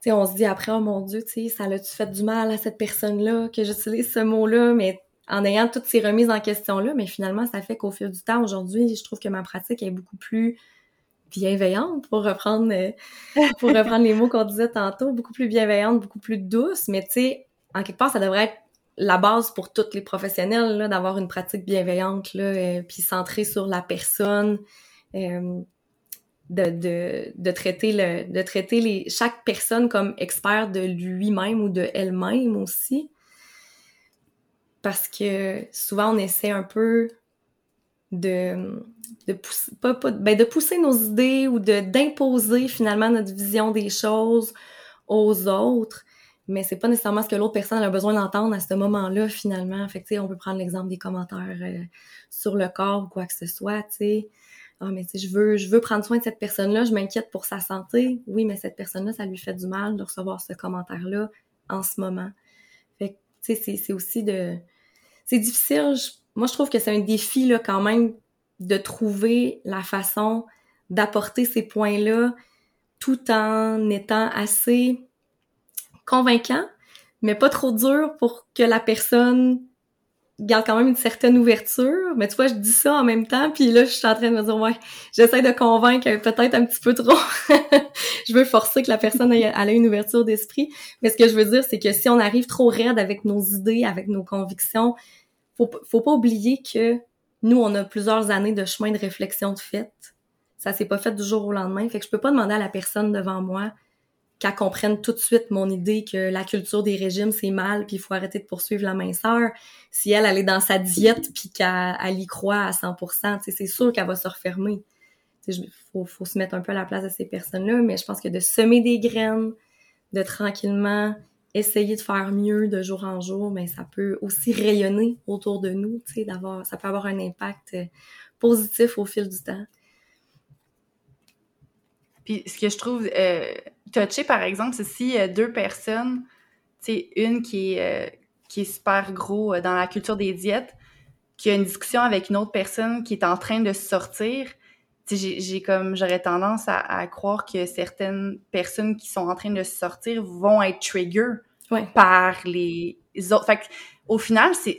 sais, on se dit après, oh mon Dieu, tu sais, ça l'a-tu fait du mal à cette personne-là, que j'utilise ce mot-là, mais en ayant toutes ces remises en question-là, mais finalement, ça fait qu'au fil du temps, aujourd'hui, je trouve que ma pratique est beaucoup plus bienveillante, pour reprendre, euh, pour reprendre les mots qu'on disait tantôt, beaucoup plus bienveillante, beaucoup plus douce, mais tu sais, en quelque part, ça devrait être la base pour tous les professionnels, là, d'avoir une pratique bienveillante, là, euh, puis centrée sur la personne, euh, de, de, de, traiter le, de traiter les, chaque personne comme expert de lui-même ou de elle-même aussi. Parce que souvent on essaie un peu de de pousser, pas, ben de pousser nos idées ou d'imposer finalement notre vision des choses aux autres mais c'est pas nécessairement ce que l'autre personne a besoin d'entendre à ce moment-là finalement. Fait que on peut prendre l'exemple des commentaires euh, sur le corps ou quoi que ce soit tu sais. Ah mais je veux je veux prendre soin de cette personne-là je m'inquiète pour sa santé. Oui mais cette personne-là ça lui fait du mal de recevoir ce commentaire-là en ce moment. Fait que tu sais c'est aussi de c'est difficile. Moi, je trouve que c'est un défi là quand même de trouver la façon d'apporter ces points-là tout en étant assez convaincant, mais pas trop dur pour que la personne garde quand même une certaine ouverture. Mais tu vois, je dis ça en même temps, puis là, je suis en train de me dire, ouais, j'essaie de convaincre peut-être un petit peu trop. je veux forcer que la personne ait, ait une ouverture d'esprit. Mais ce que je veux dire, c'est que si on arrive trop raide avec nos idées, avec nos convictions, faut, faut pas oublier que nous, on a plusieurs années de chemin de réflexion de fait. Ça s'est pas fait du jour au lendemain. Fait que je peux pas demander à la personne devant moi qu'elle comprenne tout de suite mon idée que la culture des régimes, c'est mal, puis il faut arrêter de poursuivre la minceur. Si elle, elle est dans sa diète, puis qu'elle y croit à 100%, c'est sûr qu'elle va se refermer. Il faut, faut se mettre un peu à la place de ces personnes-là, mais je pense que de semer des graines, de tranquillement essayer de faire mieux de jour en jour, mais ça peut aussi rayonner autour de nous, tu sais, d'avoir, ça peut avoir un impact euh, positif au fil du temps. Puis ce que je trouve euh, touché, par exemple, c'est si euh, deux personnes, tu sais, une qui est, euh, qui est super gros dans la culture des diètes, qui a une discussion avec une autre personne qui est en train de sortir, j'ai comme j'aurais tendance à, croire que certaines personnes qui sont en train de sortir vont être trigger par les autres. Fait au final, c'est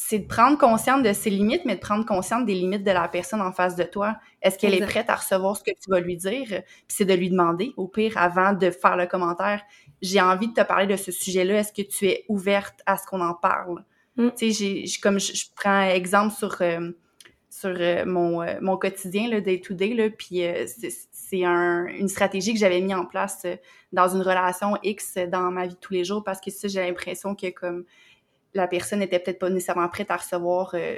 c'est de prendre conscience de ses limites, mais de prendre conscience des limites de la personne en face de toi. Est-ce qu'elle est prête à recevoir ce que tu vas lui dire? Puis c'est de lui demander, au pire, avant de faire le commentaire, j'ai envie de te parler de ce sujet-là. Est-ce que tu es ouverte à ce qu'on en parle? Mm. Tu sais, comme je, prends exemple sur euh, sur euh, mon, euh, mon quotidien, le day-to-day, là, puis c'est un, une stratégie que j'avais mis en place dans une relation X dans ma vie de tous les jours parce que ça, j'ai l'impression que comme la personne n'était peut-être pas nécessairement prête à recevoir euh,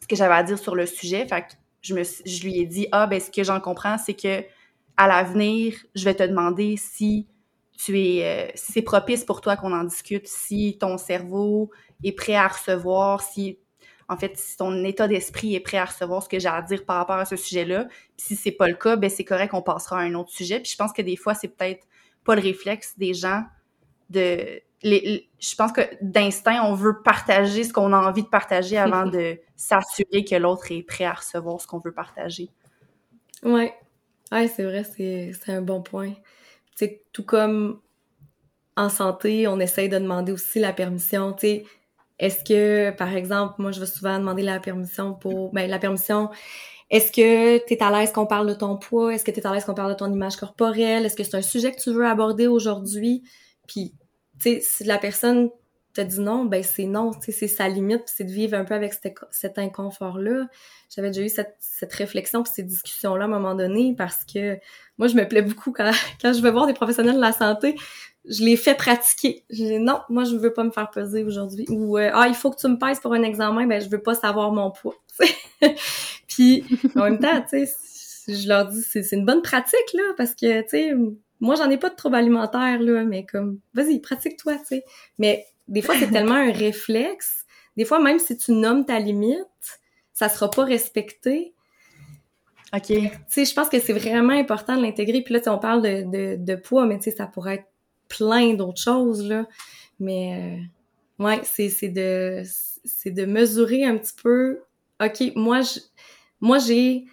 ce que j'avais à dire sur le sujet. Fait je, je lui ai dit, ah, ben, ce que j'en comprends, c'est que à l'avenir, je vais te demander si tu es, euh, si c'est propice pour toi qu'on en discute, si ton cerveau est prêt à recevoir, si, en fait, si ton état d'esprit est prêt à recevoir ce que j'ai à dire par rapport à ce sujet-là. Puis si c'est pas le cas, ben, c'est correct qu'on passera à un autre sujet. Puis je pense que des fois, c'est peut-être pas le réflexe des gens de je pense que d'instinct, on veut partager ce qu'on a envie de partager avant de s'assurer que l'autre est prêt à recevoir ce qu'on veut partager. Ouais. Ouais, c'est vrai, c'est, un bon point. C'est tout comme en santé, on essaye de demander aussi la permission. Tu sais, est-ce que, par exemple, moi, je vais souvent demander la permission pour, ben, la permission, est-ce que tu à l'aise qu'on parle de ton poids? Est-ce que tu à l'aise qu'on parle de ton image corporelle? Est-ce que c'est un sujet que tu veux aborder aujourd'hui? Puis tu sais, si la personne te dit non, ben c'est non, tu sais, c'est sa limite, c'est de vivre un peu avec cet, inconfort-là. J'avais déjà eu cette, cette réflexion puis ces discussions-là à un moment donné parce que moi, je me plais beaucoup quand, quand je vais voir des professionnels de la santé, je les fais pratiquer. Je dis non, moi, je veux pas me faire peser aujourd'hui. Ou euh, ah, il faut que tu me pèses pour un examen, ben je veux pas savoir mon poids. puis en même temps, tu sais, je leur dis c'est une bonne pratique là parce que tu sais moi, j'en ai pas de trouble alimentaire, là, mais comme, vas-y, pratique-toi, tu sais. Mais des fois, c'est tellement un réflexe des fois, même si tu nommes ta limite, ça sera pas respecté. OK. Tu sais, je pense que c'est vraiment important de l'intégrer. Puis là, on parle de, de, de poids, mais tu sais, ça pourrait être plein d'autres choses, là. Mais, euh, ouais, c'est, c'est de, c'est de mesurer un petit peu, OK, moi, je, moi, j'ai,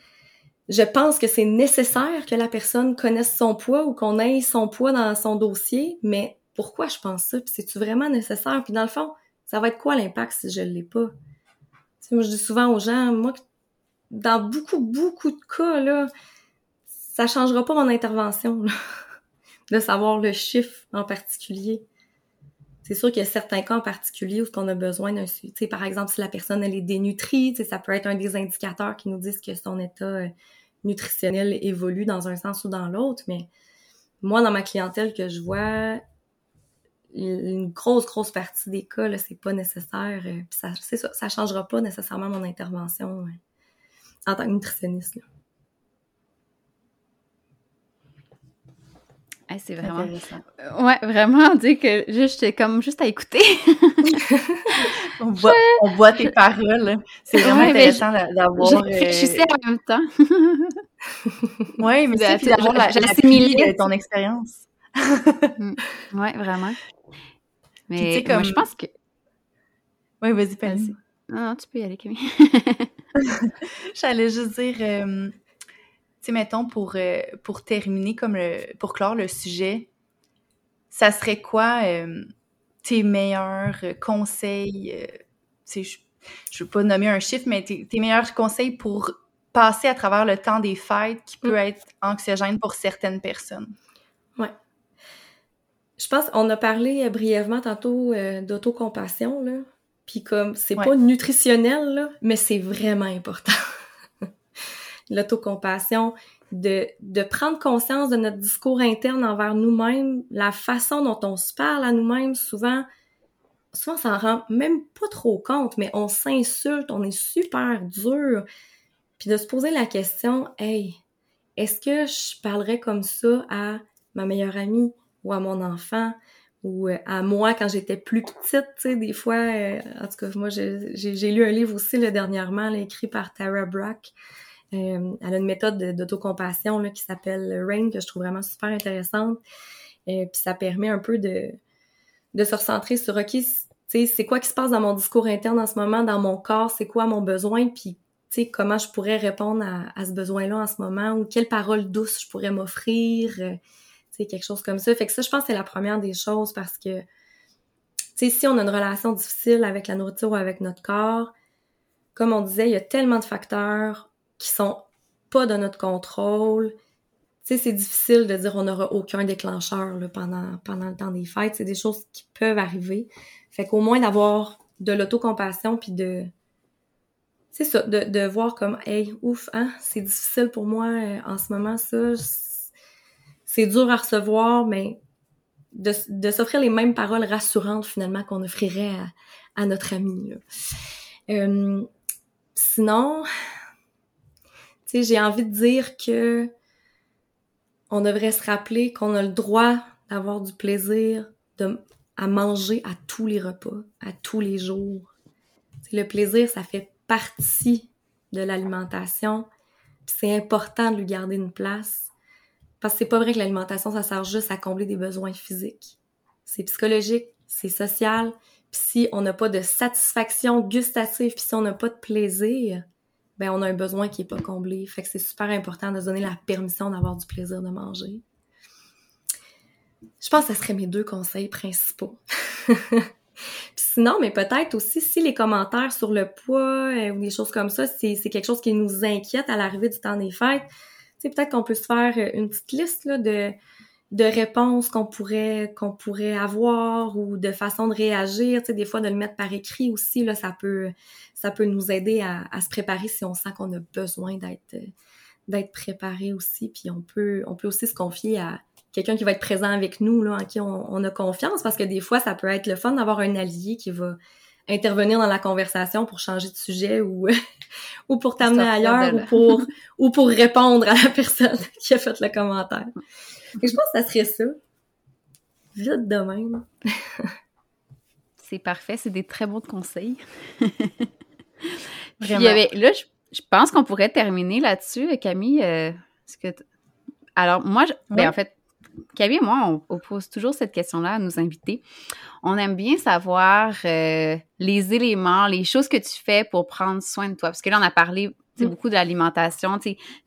je pense que c'est nécessaire que la personne connaisse son poids ou qu'on ait son poids dans son dossier, mais pourquoi je pense ça? Puis c'est-tu vraiment nécessaire? Puis dans le fond, ça va être quoi l'impact si je l'ai pas? Tu sais, moi, je dis souvent aux gens, moi, dans beaucoup, beaucoup de cas, là, ça changera pas mon intervention, là, de savoir le chiffre en particulier. C'est sûr qu'il y a certains cas en particulier où on a besoin d'un suivi. Par exemple, si la personne elle est dénutrie, ça peut être un des indicateurs qui nous disent que son état euh, nutritionnel évolue dans un sens ou dans l'autre. Mais moi, dans ma clientèle que je vois, une grosse, grosse partie des cas, là, c'est pas nécessaire. Euh, ça, ça, ça changera pas nécessairement mon intervention euh, en tant que nutritionniste. C'est vraiment. Ouais, vraiment, on dit que juste comme juste à écouter. on, voit, on voit tes paroles. C'est vraiment intéressant d'avoir. Je réfléchissais euh, en même temps. oui, mais c'est d'avoir la, la de ton expérience. Mm. ouais, vraiment. Mais comme... moi, je pense que. Oui, vas-y, vas-y. Non, non, tu peux y aller, Camille. J'allais juste dire. Euh sais, mettons, pour, euh, pour terminer, comme pour clore le sujet, ça serait quoi euh, tes meilleurs conseils? Euh, je, je veux pas nommer un chiffre, mais tes, meilleurs conseils pour passer à travers le temps des fêtes qui peut mm. être anxiogène pour certaines personnes? Ouais. Je pense on a parlé brièvement tantôt d'autocompassion, là. Puis comme, c'est pas nutritionnel, là, mais c'est vraiment important l'autocompassion, de, de prendre conscience de notre discours interne envers nous-mêmes, la façon dont on se parle à nous-mêmes, souvent, souvent, on s'en rend même pas trop compte, mais on s'insulte, on est super dur. Puis de se poser la question, hey, est-ce que je parlerais comme ça à ma meilleure amie ou à mon enfant ou euh, à moi quand j'étais plus petite, tu sais, des fois, euh, en tout cas, moi, j'ai lu un livre aussi, là, dernièrement, écrit par Tara Brach, euh, elle a une méthode d'autocompassion qui s'appelle RAIN, que je trouve vraiment super intéressante. Euh, puis ça permet un peu de, de se recentrer sur, OK, c'est quoi qui se passe dans mon discours interne en ce moment, dans mon corps, c'est quoi mon besoin, puis comment je pourrais répondre à, ce besoin-là en ce moment, ou quelles paroles douces je pourrais m'offrir, euh, quelque chose comme ça. Fait que ça, je pense que c'est la première des choses parce que, tu sais, si on a une relation difficile avec la nourriture ou avec notre corps, comme on disait, il y a tellement de facteurs qui sont pas de notre contrôle. Tu sais, c'est difficile de dire on n'aura aucun déclencheur là, pendant, pendant le temps des fêtes. C'est des choses qui peuvent arriver. Fait qu'au moins d'avoir de l'autocompassion puis de c'est ça, de, de voir comme hey, ouf, hein, c'est difficile pour moi euh, en ce moment, ça. C'est dur à recevoir, mais de, de s'offrir les mêmes paroles rassurantes finalement qu'on offrirait à, à notre ami. Euh, sinon, j'ai envie de dire que on devrait se rappeler qu'on a le droit d'avoir du plaisir à manger à tous les repas, à tous les jours. le plaisir, ça fait partie de l'alimentation. C'est important de lui garder une place. Parce que c'est pas vrai que l'alimentation, ça sert juste à combler des besoins physiques. C'est psychologique, c'est social. Puis si on n'a pas de satisfaction gustative, puis si on n'a pas de plaisir, ben on a un besoin qui est pas comblé. Fait que c'est super important de se donner la permission d'avoir du plaisir de manger. Je pense que ce serait mes deux conseils principaux. sinon, mais peut-être aussi si les commentaires sur le poids euh, ou des choses comme ça, c'est quelque chose qui nous inquiète à l'arrivée du temps des fêtes, peut-être qu'on peut se faire euh, une petite liste là, de de réponses qu'on pourrait qu'on pourrait avoir ou de façon de réagir, tu sais des fois de le mettre par écrit aussi là ça peut ça peut nous aider à, à se préparer si on sent qu'on a besoin d'être d'être préparé aussi. Puis on peut on peut aussi se confier à quelqu'un qui va être présent avec nous là en qui on, on, a confiance. Parce que des fois ça peut être le fun d'avoir un allié qui va intervenir dans la conversation pour changer de sujet ou ou pour t'amener ailleurs ou pour ou pour répondre à la personne qui a fait le commentaire. Et je pense que ça serait ça. Vite de même. c'est parfait. C'est des très bons conseils. Puis, là, je, pense qu'on pourrait terminer là-dessus, Camille. Euh, que Alors, moi, ben, en fait, Camille et moi, on, pose toujours cette question-là à nos invités. On aime bien savoir euh, les éléments, les choses que tu fais pour prendre soin de toi. Parce que là, on a parlé mm. beaucoup de l'alimentation,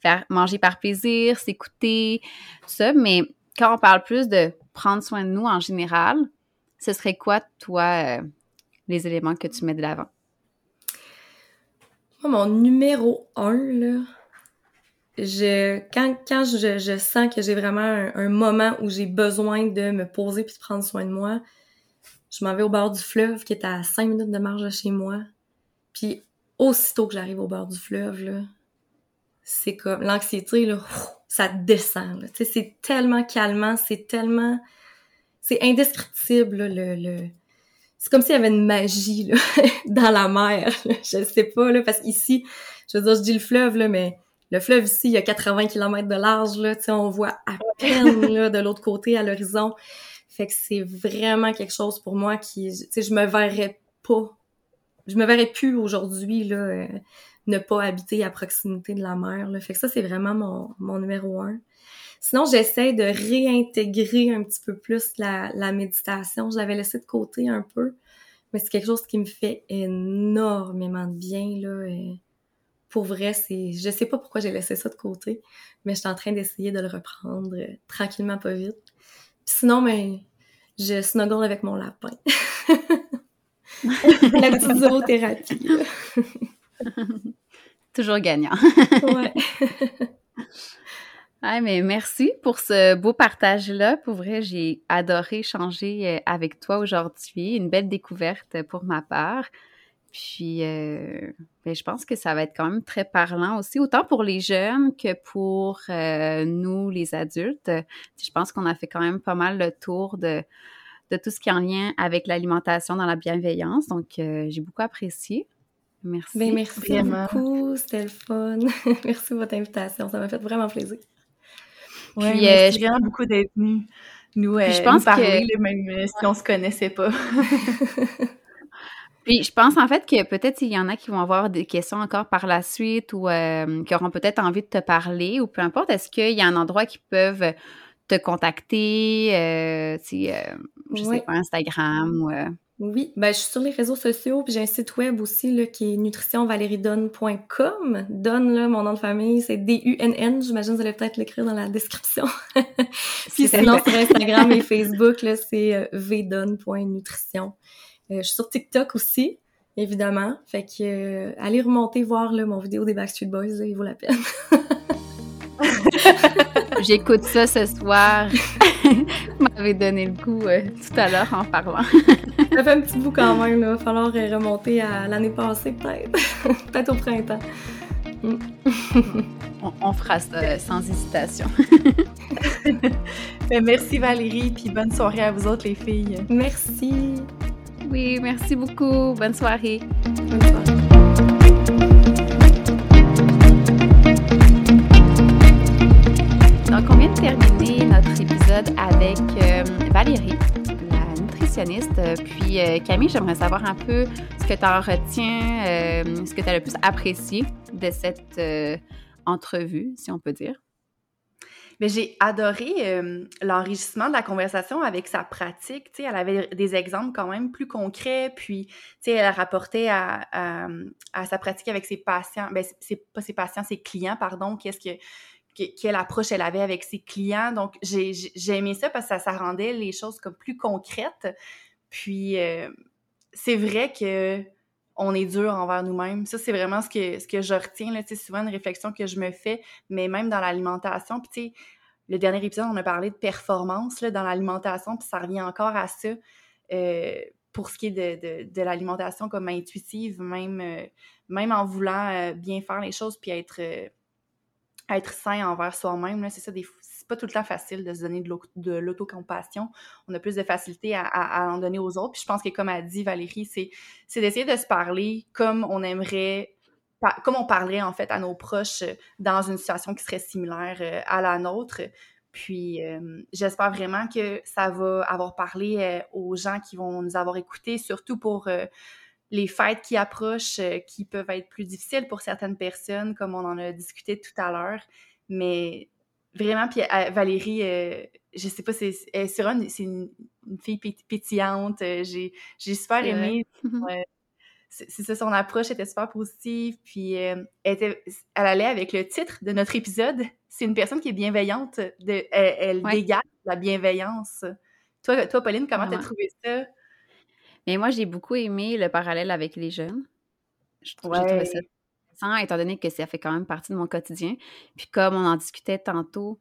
faire manger par plaisir, s'écouter, tout ça. Mais quand on parle plus de prendre soin de nous en général, ce serait quoi, toi, euh, les éléments que tu mets de l'avant? Moi, mon numéro un, là, je, quand, quand je, je sens que j'ai vraiment un, moment où j'ai besoin de me poser puis de prendre soin de moi, je m'en vais au bord du fleuve qui est à cinq minutes de marche de chez moi. Puis aussitôt que j'arrive au bord du fleuve, là, c'est comme l'anxiété, là, ça descend. Sais, c'est tellement calmant, c'est tellement... C'est indescriptible, le... le... C'est comme s'il y avait une magie là, dans la mer. Je sais pas, là, parce qu'ici, je veux dire, je dis le fleuve, là, mais le fleuve ici, il y a 80 km de large, là, on voit à peine là, de l'autre côté à l'horizon. Fait que c'est vraiment quelque chose pour moi qui, tu sais, je me verrais pas, je me verrais plus aujourd'hui là, euh, ne pas habiter à proximité de la mer. Là. Fait que ça, c'est vraiment mon, mon numéro un. Sinon, j'essaie de réintégrer un petit peu plus la, la méditation. Je l'avais laissé de côté un peu, mais c'est quelque chose qui me fait énormément de bien là. Et pour vrai, c'est, je sais pas pourquoi j'ai laissé ça de côté, mais je suis en train d'essayer de le reprendre euh, tranquillement, pas vite. sinon, mais ben, je snuggle avec mon lapin. La petite zoothérapie. Toujours gagnant. ouais. Ah, mais merci pour ce beau partage-là. Pour vrai, j'ai adoré échanger euh, avec toi aujourd'hui. Une belle découverte pour ma part. Puis, euh, ben, je pense que ça va être quand même très parlant aussi, autant pour les jeunes que pour euh, nous, les adultes. Je pense qu'on a fait quand même pas mal le tour de, de tout ce qui est en lien avec l'alimentation dans la bienveillance. Donc, euh, j'ai beaucoup apprécié. Merci. Ben, merci beaucoup, c'était le fun. merci pour votre invitation, ça m'a fait vraiment plaisir. Oui, merci vraiment beaucoup d'être venu nous, je pense parler, que... même si on se connaissait pas. Puis je pense en fait que peut-être il y en a qui vont avoir des questions encore par la suite ou euh, qui auront peut-être envie de te parler ou peu importe. Est-ce qu'il y a un endroit qui peuvent te contacter, euh, si, euh, je sais pas, Instagram ou... Euh? Oui, ben je suis sur les réseaux sociaux, puis j'ai un site web aussi là, qui est nutritionvaleriedonne.com. Donne, là, mon nom de famille, c'est D-U-N-N. J'imagine que vous allez peut-être l'écrire dans la description. puis sinon, sur Instagram et Facebook, là, c'est vdonne.nutrition. Euh, je suis sur TikTok aussi, évidemment. Fait que euh, allez remonter voir là, mon vidéo des Backstreet Boys, il vaut la peine. J'écoute ça ce soir. Vous m'avez donné le coup euh, tout à l'heure en parlant. ça fait un petit bout quand même. Il va falloir remonter à l'année passée, peut-être. peut-être au printemps. on, on, fera ça sans hésitation. Ben, merci Valérie, puis bonne soirée à vous autres les filles. Merci. Oui, merci beaucoup. Bonne soirée. Bonne soirée. Terminer notre épisode avec euh, Valérie, la nutritionniste. Puis, euh, Camille, j'aimerais savoir un peu ce que tu en retiens, euh, ce que tu as le plus apprécié de cette entrevue, si on peut dire. Mais j'ai adoré euh, l'enrichissement de la conversation avec sa pratique. Tu sais, elle avait des exemples quand même plus concrets, puis elle rapportait à, à, sa pratique avec ses patients, ben c'est pas ses patients, ses clients, pardon, qu'est-ce que quelle approche elle avait avec ses clients. Donc, j'ai aimé ça parce que ça, rendait les choses comme plus concrètes. Puis, euh, c'est vrai que on est dur envers nous-mêmes. Ça, c'est vraiment ce que, ce que je retiens. C'est souvent une réflexion que je me fais, mais même dans l'alimentation. Puis, tu sais, le dernier épisode, on a parlé de performance là, dans l'alimentation, puis ça revient encore à ça. Euh, pour ce qui est de, de, de l'alimentation comme intuitive, même, euh, même en voulant bien faire les choses, puis être, être sain envers soi-même, c'est ça, des, pas tout le temps facile de se donner de l'autocompassion. On a plus de facilité à, en donner aux autres. Puis je pense que, comme a dit Valérie, c'est d'essayer de se parler comme on aimerait comme on parlerait en fait à nos proches dans une situation qui serait similaire euh, à la nôtre. Puis j'espère vraiment que ça va avoir parlé aux gens qui vont nous avoir écoutés, surtout pour les fêtes qui approchent, qui peuvent être plus difficiles pour certaines personnes, comme on en a discuté tout à l'heure. Mais vraiment, puis Valérie, je sais pas, c'est c'est une, fille pétillante. J'ai super aimé. c'est ça, son approche était super positive. Puis elle, était, elle allait avec le titre de notre épisode. C'est une personne qui est bienveillante. De, elle, dégage la bienveillance. Toi, toi Pauline, comment t'as trouvé ça? Mais moi, j'ai beaucoup aimé le parallèle avec les jeunes. Je trouve, ça intéressant, étant donné que ça fait quand même partie de mon quotidien. Puis comme on en discutait tantôt,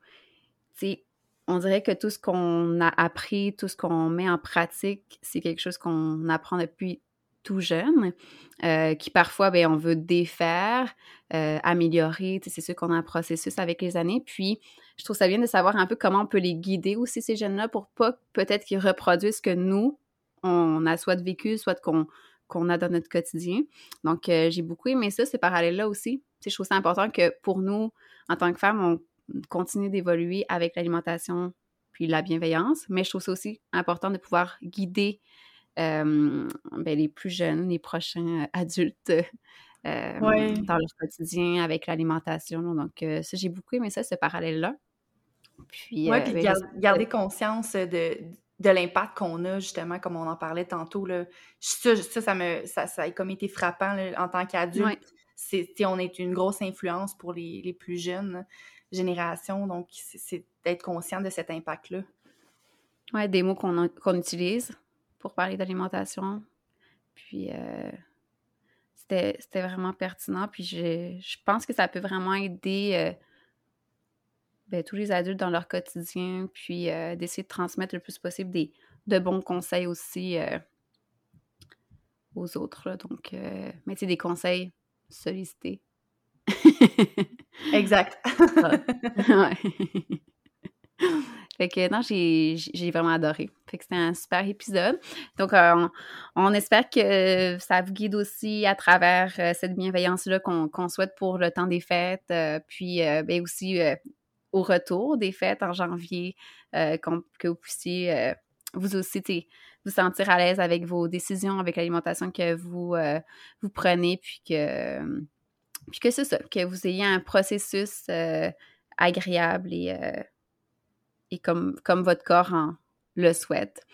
on dirait que tout ce qu'on a appris, tout ce qu'on met en pratique, c'est quelque chose qu'on apprend depuis tout jeune, euh, qui parfois, ben, on veut défaire, euh, améliorer. C'est sûr qu'on a un processus avec les années. Puis, je trouve ça bien de savoir un peu comment on peut les guider aussi, ces jeunes-là, pour pas peut-être qu'ils reproduisent ce que nous, on a soit vécu, soit qu'on qu'on a dans notre quotidien. Donc, euh, j'ai beaucoup aimé ça, ces parallèles-là aussi. je trouve ça important que pour nous, en tant que femmes, on continue d'évoluer avec l'alimentation puis la bienveillance, mais je trouve ça aussi important de pouvoir guider euh, ben, les plus jeunes, les prochains euh, adultes dans leur quotidien avec l'alimentation. Donc, ça, j'ai beaucoup aimé ça, ce parallèle-là. Puis, puis ben, garder conscience de, de l'impact qu'on a, justement, comme on en parlait tantôt. Là. Ça, ça, me, ça, a comme été frappant en tant qu'adulte. C'est, on est une grosse influence pour les, plus jeunes générations, donc c'est, d'être conscient de cet impact-là. Oui, des mots qu'on, utilise pour parler d'alimentation. Puis euh, c'était, vraiment pertinent. Puis je, je, pense que ça peut vraiment aider euh, ben, tous les adultes dans leur quotidien, puis euh, d'essayer de transmettre le plus possible des, de bons conseils aussi euh, aux autres. Donc, euh, mais tu des conseils sollicités. exact. Fait que non, j'ai vraiment adoré. Fait que c'était un super épisode. Donc, on, on, espère que ça vous guide aussi à travers cette bienveillance-là qu'on souhaite pour le temps des fêtes. puis, ben aussi, au retour des fêtes en janvier, euh, que vous puissiez euh, vous aussi vous sentir à l'aise avec vos décisions, avec l'alimentation que vous, euh, vous prenez, puis que, puis que c'est ça, que vous ayez un processus agréable et, et comme, comme votre corps en, le souhaite.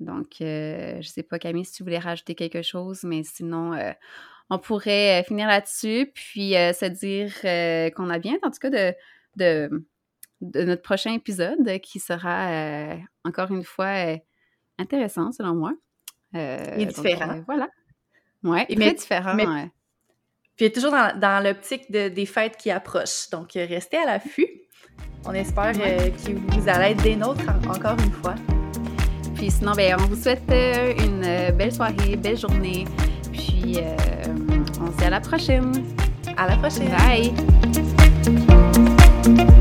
Donc, je ne sais pas, Camille, si tu voulais rajouter quelque chose, mais sinon, on pourrait finir là-dessus, puis se dire qu'on a bien, en tout cas, de, de, de notre prochain épisode qui sera euh, encore une fois euh, intéressant selon moi. Euh, et différent. voilà. Ouais, et très différent. Mais, Puis toujours dans, dans l'optique de, des fêtes qui approchent. Donc restez à l'affût. On espère que vous allez être des nôtres encore une fois. Puis sinon, ben, on vous souhaite une belle soirée, belle journée. Puis on se dit à la prochaine. À la prochaine. Bye. thank you